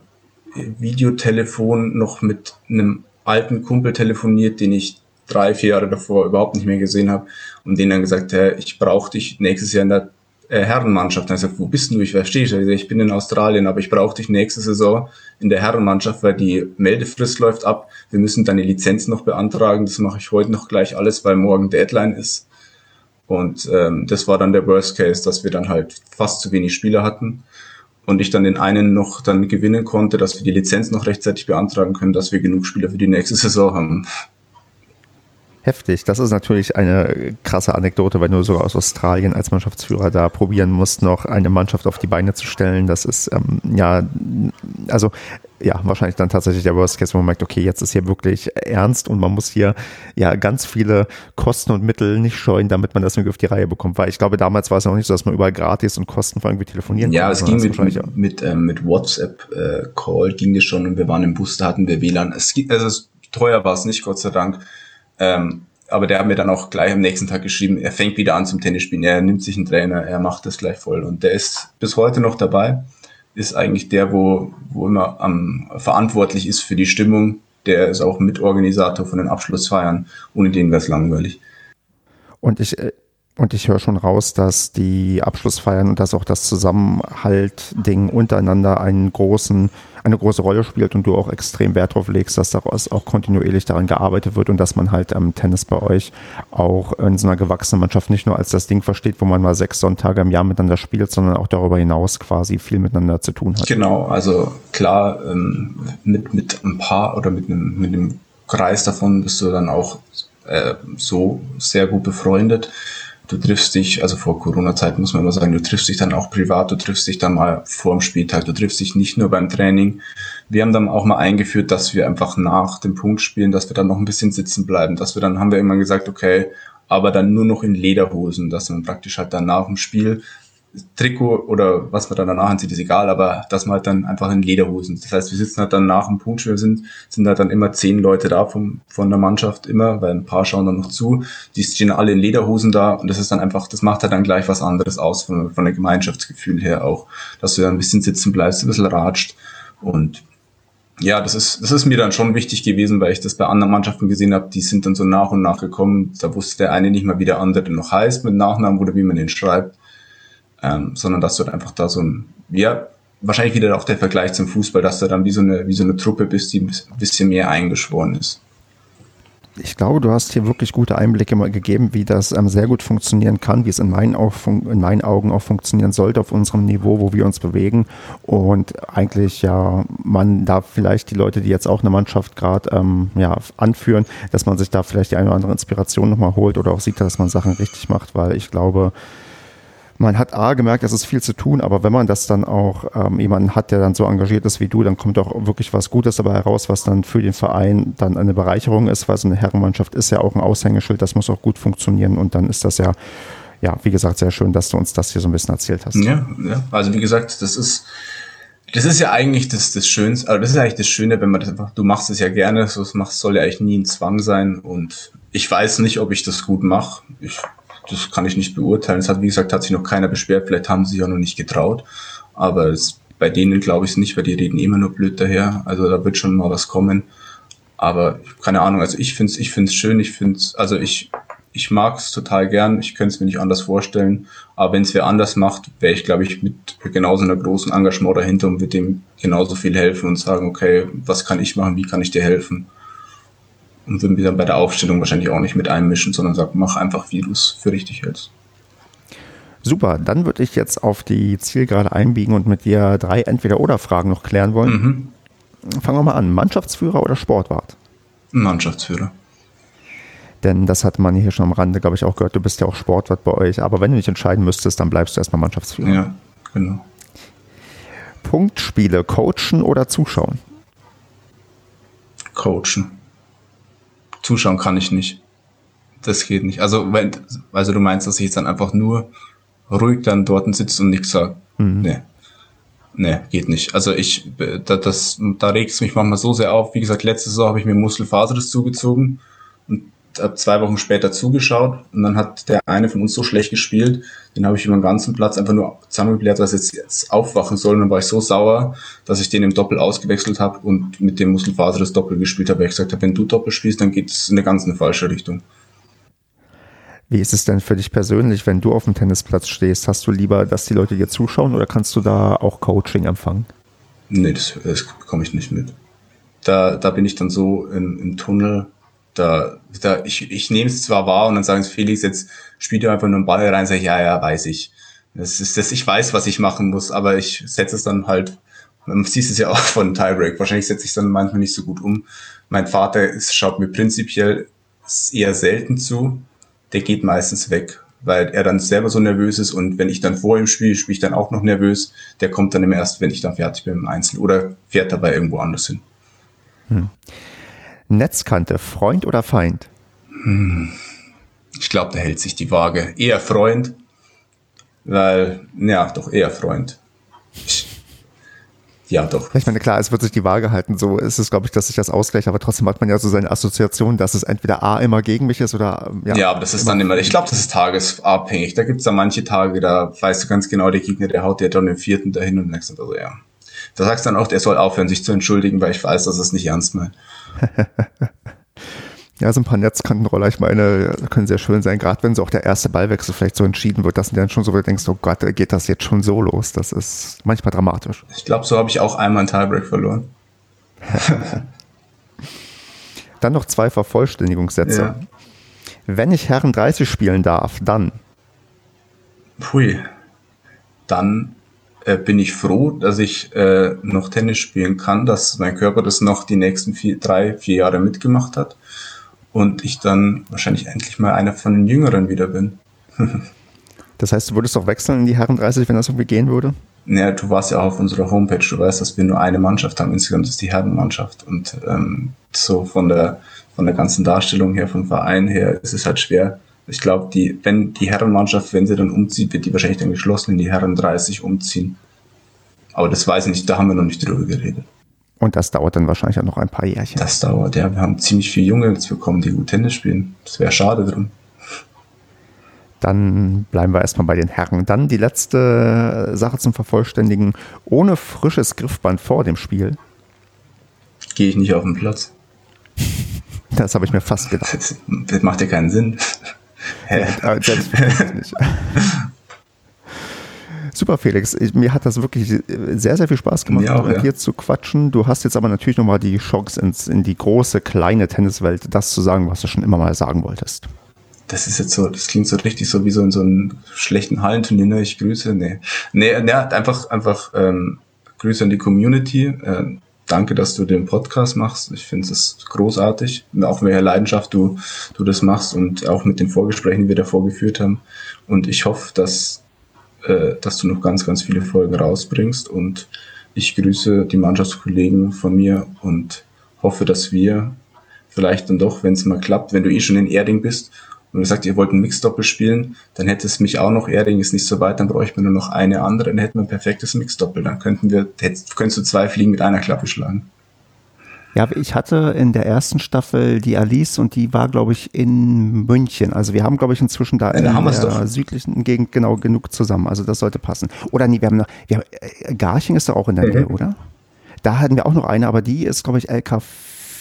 Videotelefon noch mit einem alten Kumpel telefoniert, den ich drei, vier Jahre davor überhaupt nicht mehr gesehen habe und denen dann gesagt, hey, ich brauche dich nächstes Jahr in der äh, Herrenmannschaft. Dann habe ich gesagt, wo bist du? Ich verstehe ich. Ich bin in Australien, aber ich brauche dich nächste Saison in der Herrenmannschaft, weil die Meldefrist läuft ab. Wir müssen deine Lizenz noch beantragen. Das mache ich heute noch gleich alles, weil morgen Deadline ist. Und ähm, das war dann der Worst Case, dass wir dann halt fast zu wenig Spieler hatten und ich dann den einen noch dann gewinnen konnte, dass wir die Lizenz noch rechtzeitig beantragen können, dass wir genug Spieler für die nächste Saison haben. Heftig. Das ist natürlich eine krasse Anekdote, wenn du sogar aus Australien als Mannschaftsführer da probieren musst, noch eine Mannschaft auf die Beine zu stellen. Das ist ähm, ja, also ja, wahrscheinlich dann tatsächlich der Worst Case, wo man merkt, okay, jetzt ist hier wirklich ernst und man muss hier ja ganz viele Kosten und Mittel nicht scheuen, damit man das irgendwie auf die Reihe bekommt. Weil ich glaube, damals war es noch nicht so, dass man überall gratis und kostenfrei irgendwie telefonieren ja, konnte. Ja, es ging mit, mit, mit, ähm, mit WhatsApp-Call äh, ging es schon und wir waren im Bus, da hatten wir WLAN. Es, also teuer war es nicht, Gott sei Dank. Ähm, aber der hat mir dann auch gleich am nächsten Tag geschrieben, er fängt wieder an zum Tennisspielen, er nimmt sich einen Trainer, er macht das gleich voll. Und der ist bis heute noch dabei, ist eigentlich der, wo, wo immer am verantwortlich ist für die Stimmung der ist auch Mitorganisator von den Abschlussfeiern. Ohne den wäre es langweilig. Und ich äh, und ich höre schon raus, dass die Abschlussfeiern und dass auch das Zusammenhalt-Ding untereinander einen großen, eine große Rolle spielt und du auch extrem Wert darauf legst, dass daraus auch kontinuierlich daran gearbeitet wird und dass man halt am Tennis bei euch auch in so einer gewachsenen Mannschaft nicht nur als das Ding versteht, wo man mal sechs Sonntage im Jahr miteinander spielt, sondern auch darüber hinaus quasi viel miteinander zu tun hat. Genau, also klar, ähm, mit, mit ein paar oder mit einem, mit einem Kreis davon bist du dann auch äh, so sehr gut befreundet du triffst dich, also vor Corona-Zeit muss man immer sagen, du triffst dich dann auch privat, du triffst dich dann mal vor dem Spieltag, du triffst dich nicht nur beim Training. Wir haben dann auch mal eingeführt, dass wir einfach nach dem Punkt spielen, dass wir dann noch ein bisschen sitzen bleiben, dass wir dann, haben wir irgendwann gesagt, okay, aber dann nur noch in Lederhosen, dass man praktisch halt dann nach dem Spiel Trikot oder was man dann danach anzieht, ist egal, aber dass man halt dann einfach in Lederhosen. Das heißt, wir sitzen halt dann nach dem Punktspiel, sind, sind halt dann immer zehn Leute da vom, von der Mannschaft immer, weil ein paar schauen dann noch zu. Die stehen alle in Lederhosen da und das ist dann einfach, das macht halt dann gleich was anderes aus von, von der Gemeinschaftsgefühl her auch, dass du dann ein bisschen sitzen bleibst, ein bisschen ratscht und ja, das ist, das ist mir dann schon wichtig gewesen, weil ich das bei anderen Mannschaften gesehen habe, die sind dann so nach und nach gekommen. Da wusste der eine nicht mal, wie der andere noch heißt mit Nachnamen oder wie man den schreibt ähm, sondern dass du halt einfach da so ein, ja, wahrscheinlich wieder auch der Vergleich zum Fußball, dass du dann wie so eine, wie so eine Truppe bist, die ein bisschen mehr eingeschworen ist. Ich glaube, du hast hier wirklich gute Einblicke mal gegeben, wie das ähm, sehr gut funktionieren kann, wie es in meinen, auch in meinen Augen auch funktionieren sollte auf unserem Niveau, wo wir uns bewegen. Und eigentlich ja, man da vielleicht die Leute, die jetzt auch eine Mannschaft gerade ähm, ja, anführen, dass man sich da vielleicht die eine oder andere Inspiration nochmal holt oder auch sieht, dass man Sachen richtig macht, weil ich glaube, man hat A gemerkt, es ist viel zu tun, aber wenn man das dann auch ähm, jemanden hat, der dann so engagiert ist wie du, dann kommt auch wirklich was Gutes dabei heraus, was dann für den Verein dann eine Bereicherung ist, weil so eine Herrenmannschaft ist ja auch ein Aushängeschild, das muss auch gut funktionieren und dann ist das ja, ja, wie gesagt, sehr schön, dass du uns das hier so ein bisschen erzählt hast. Ja, ja. also wie gesagt, das ist, das ist ja eigentlich das, das Schönste, also das ist eigentlich das Schöne, wenn man das einfach, du machst es ja gerne, so es macht, soll ja eigentlich nie ein Zwang sein und ich weiß nicht, ob ich das gut mache. Ich das kann ich nicht beurteilen. Es hat, wie gesagt, hat sich noch keiner beschwert. Vielleicht haben sie sich ja noch nicht getraut. Aber es, bei denen glaube ich es nicht, weil die reden immer nur blöd daher. Also da wird schon mal was kommen. Aber keine Ahnung, also ich finde es ich find's schön. Ich finde also ich, ich mag es total gern. Ich könnte es mir nicht anders vorstellen. Aber wenn es wer anders macht, wäre ich, glaube ich, mit genauso einer großen Engagement dahinter und würde dem genauso viel helfen und sagen, okay, was kann ich machen? Wie kann ich dir helfen? Und würden wir dann bei der Aufstellung wahrscheinlich auch nicht mit einmischen, sondern sagen, mach einfach, wie du es für richtig hältst. Super, dann würde ich jetzt auf die Zielgerade einbiegen und mit dir drei Entweder-Oder-Fragen noch klären wollen. Mhm. Fangen wir mal an. Mannschaftsführer oder Sportwart? Mannschaftsführer. Denn das hat man hier schon am Rande, glaube ich, auch gehört. Du bist ja auch Sportwart bei euch. Aber wenn du dich entscheiden müsstest, dann bleibst du erstmal Mannschaftsführer. Ja, genau. Punktspiele, coachen oder zuschauen? Coachen zuschauen kann ich nicht. Das geht nicht. Also, wenn, also du meinst, dass ich jetzt dann einfach nur ruhig dann dort sitze und nichts sage. Mhm. Nee. Nee, geht nicht. Also ich, da, das, da regt es mich manchmal so sehr auf. Wie gesagt, letzte Saison habe ich mir Muskelfaserriss zugezogen und habe zwei Wochen später zugeschaut und dann hat der eine von uns so schlecht gespielt, den habe ich über den ganzen Platz einfach nur zusammengebläht, dass jetzt, jetzt aufwachen soll. Und dann war ich so sauer, dass ich den im Doppel ausgewechselt habe und mit dem Muskelfaser das Doppel gespielt habe, weil ich gesagt habe, wenn du Doppel spielst, dann geht es in eine ganz eine falsche Richtung. Wie ist es denn für dich persönlich, wenn du auf dem Tennisplatz stehst? Hast du lieber, dass die Leute dir zuschauen oder kannst du da auch Coaching empfangen? Nee, das, das bekomme ich nicht mit. Da, da bin ich dann so im, im Tunnel, da, da ich, ich nehme es zwar wahr und dann sagen sie, Felix, jetzt spielt er einfach nur einen Ball rein, sag ich, ja, ja, weiß ich. Das ist das, ich weiß, was ich machen muss, aber ich setze es dann halt, man sieht es ja auch von Tiebreak, wahrscheinlich setze ich es dann manchmal nicht so gut um. Mein Vater ist, schaut mir prinzipiell eher selten zu, der geht meistens weg, weil er dann selber so nervös ist und wenn ich dann vor ihm spiele, spiele ich dann auch noch nervös, der kommt dann immer erst, wenn ich dann fertig bin im Einzel oder fährt dabei irgendwo anders hin. Hm. Netzkante, Freund oder Feind? Ich glaube, da hält sich die Waage. Eher Freund, weil, ja, doch eher Freund. ja, doch. Ich meine, klar, es wird sich die Waage halten. So ist es, glaube ich, dass sich das ausgleicht. Aber trotzdem hat man ja so seine Assoziation, dass es entweder A immer gegen mich ist oder. Ähm, ja, ja aber das ist dann immer, ich glaube, das ist tagesabhängig. Da gibt es dann manche Tage, da weißt du ganz genau, der Gegner, der haut dir dann den vierten dahin und denkst also, ja. Da sagst du dann auch, der soll aufhören, sich zu entschuldigen, weil ich weiß, dass es nicht ernst meint. Ja, so ein paar Netzkantenroller, ich meine, können sehr schön sein, gerade wenn so auch der erste Ballwechsel vielleicht so entschieden wird, dass du dann schon so denkst, oh Gott, geht das jetzt schon so los? Das ist manchmal dramatisch. Ich glaube, so habe ich auch einmal einen Tiebreak verloren. dann noch zwei Vervollständigungssätze. Ja. Wenn ich Herren 30 spielen darf, dann. Pui. Dann äh, bin ich froh, dass ich äh, noch Tennis spielen kann, dass mein Körper das noch die nächsten vier, drei, vier Jahre mitgemacht hat und ich dann wahrscheinlich endlich mal einer von den Jüngeren wieder bin. das heißt, du würdest auch wechseln in die Herren 30, wenn das irgendwie gehen würde? Naja, du warst ja auch auf unserer Homepage, du weißt, dass wir nur eine Mannschaft haben, insgesamt ist die Herrenmannschaft. Und ähm, so von der, von der ganzen Darstellung her, vom Verein her, ist es halt schwer. Ich glaube, die, wenn die Herrenmannschaft, wenn sie dann umzieht, wird die wahrscheinlich dann geschlossen in die Herren 30 umziehen. Aber das weiß ich nicht, da haben wir noch nicht drüber geredet. Und das dauert dann wahrscheinlich auch noch ein paar Jährchen. Das dauert, ja. Wir haben ziemlich viele Junge jetzt bekommen, die gut Tennis spielen. Das wäre schade drum. Dann bleiben wir erstmal bei den Herren. Dann die letzte Sache zum Vervollständigen. Ohne frisches Griffband vor dem Spiel. Gehe ich nicht auf den Platz. Das habe ich mir fast gedacht. Das, das macht ja keinen Sinn. Hä? Selbst nicht. Super, Felix. Ich, mir hat das wirklich sehr, sehr viel Spaß gemacht, auch, mit ja. dir zu quatschen. Du hast jetzt aber natürlich nochmal die Chance, ins, in die große, kleine Tenniswelt das zu sagen, was du schon immer mal sagen wolltest. Das ist jetzt so, das klingt so richtig so wie so in so einem schlechten Hallenturnier. Ne? Ich grüße. Nee. Nee, nee einfach, einfach ähm, Grüße an die Community. Äh, danke, dass du den Podcast machst. Ich finde es großartig. Auch welcher Leidenschaft du, du das machst und auch mit den Vorgesprächen, die wir davor geführt haben. Und ich hoffe, dass äh, dass du noch ganz, ganz viele Folgen rausbringst. Und ich grüße die Mannschaftskollegen von mir und hoffe, dass wir vielleicht dann doch, wenn es mal klappt, wenn du eh schon in Erding bist und du sagst, ihr wollt ein Mixdoppel spielen, dann hätte es mich auch noch, Erding ist nicht so weit, dann bräuchte man nur noch eine andere, dann hätten wir ein perfektes Mixdoppel. Dann könnten wir, hättest, könntest du zwei Fliegen mit einer Klappe schlagen. Ja, ich hatte in der ersten Staffel die Alice und die war, glaube ich, in München. Also wir haben, glaube ich, inzwischen da ja, in der südlichen Gegend genau genug zusammen. Also das sollte passen. Oder nee, wir haben noch, wir, äh, Garching ist doch auch in der mhm. Nähe, oder? Da hatten wir auch noch eine, aber die ist, glaube ich, LK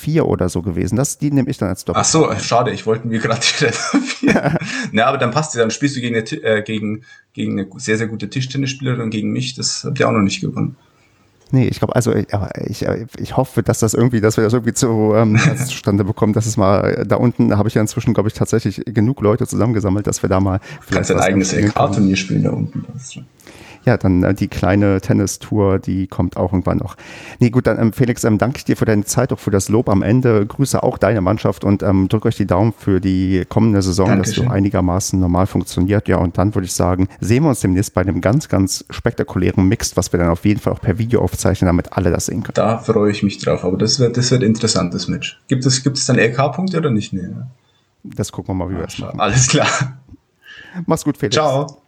4 oder so gewesen. Das, die nehme ich dann als Doppel. Ach so, schade, ich wollte mir gerade die ja. Na, aber dann passt sie, dann spielst du gegen eine, äh, gegen, gegen eine sehr, sehr gute Tischtennisspielerin und gegen mich. Das habt ihr auch noch nicht gewonnen. Nee, ich glaube, also ich, ich, ich hoffe, dass das irgendwie, dass wir das irgendwie zu, ähm, zustande bekommen, dass es mal da unten habe ich ja inzwischen, glaube ich, tatsächlich genug Leute zusammengesammelt, dass wir da mal vielleicht. Kannst ein eigenes LK-Turnier spielen da unten. Ja, dann äh, die kleine Tennistour, die kommt auch irgendwann noch. Nee, gut, dann ähm, Felix, ähm, danke ich dir für deine Zeit, auch für das Lob am Ende. Grüße auch deine Mannschaft und ähm, drück euch die Daumen für die kommende Saison, Dankeschön. dass du einigermaßen normal funktioniert. Ja, und dann würde ich sagen, sehen wir uns demnächst bei einem ganz, ganz spektakulären Mix, was wir dann auf jeden Fall auch per Video aufzeichnen, damit alle das sehen können. Da freue ich mich drauf, aber das wird, das wird interessantes Match. Gibt es, gibt es dann LK-Punkte oder nicht? Nee, Das gucken wir mal, wie wir es machen. Alles klar. Mach's gut, Felix. Ciao.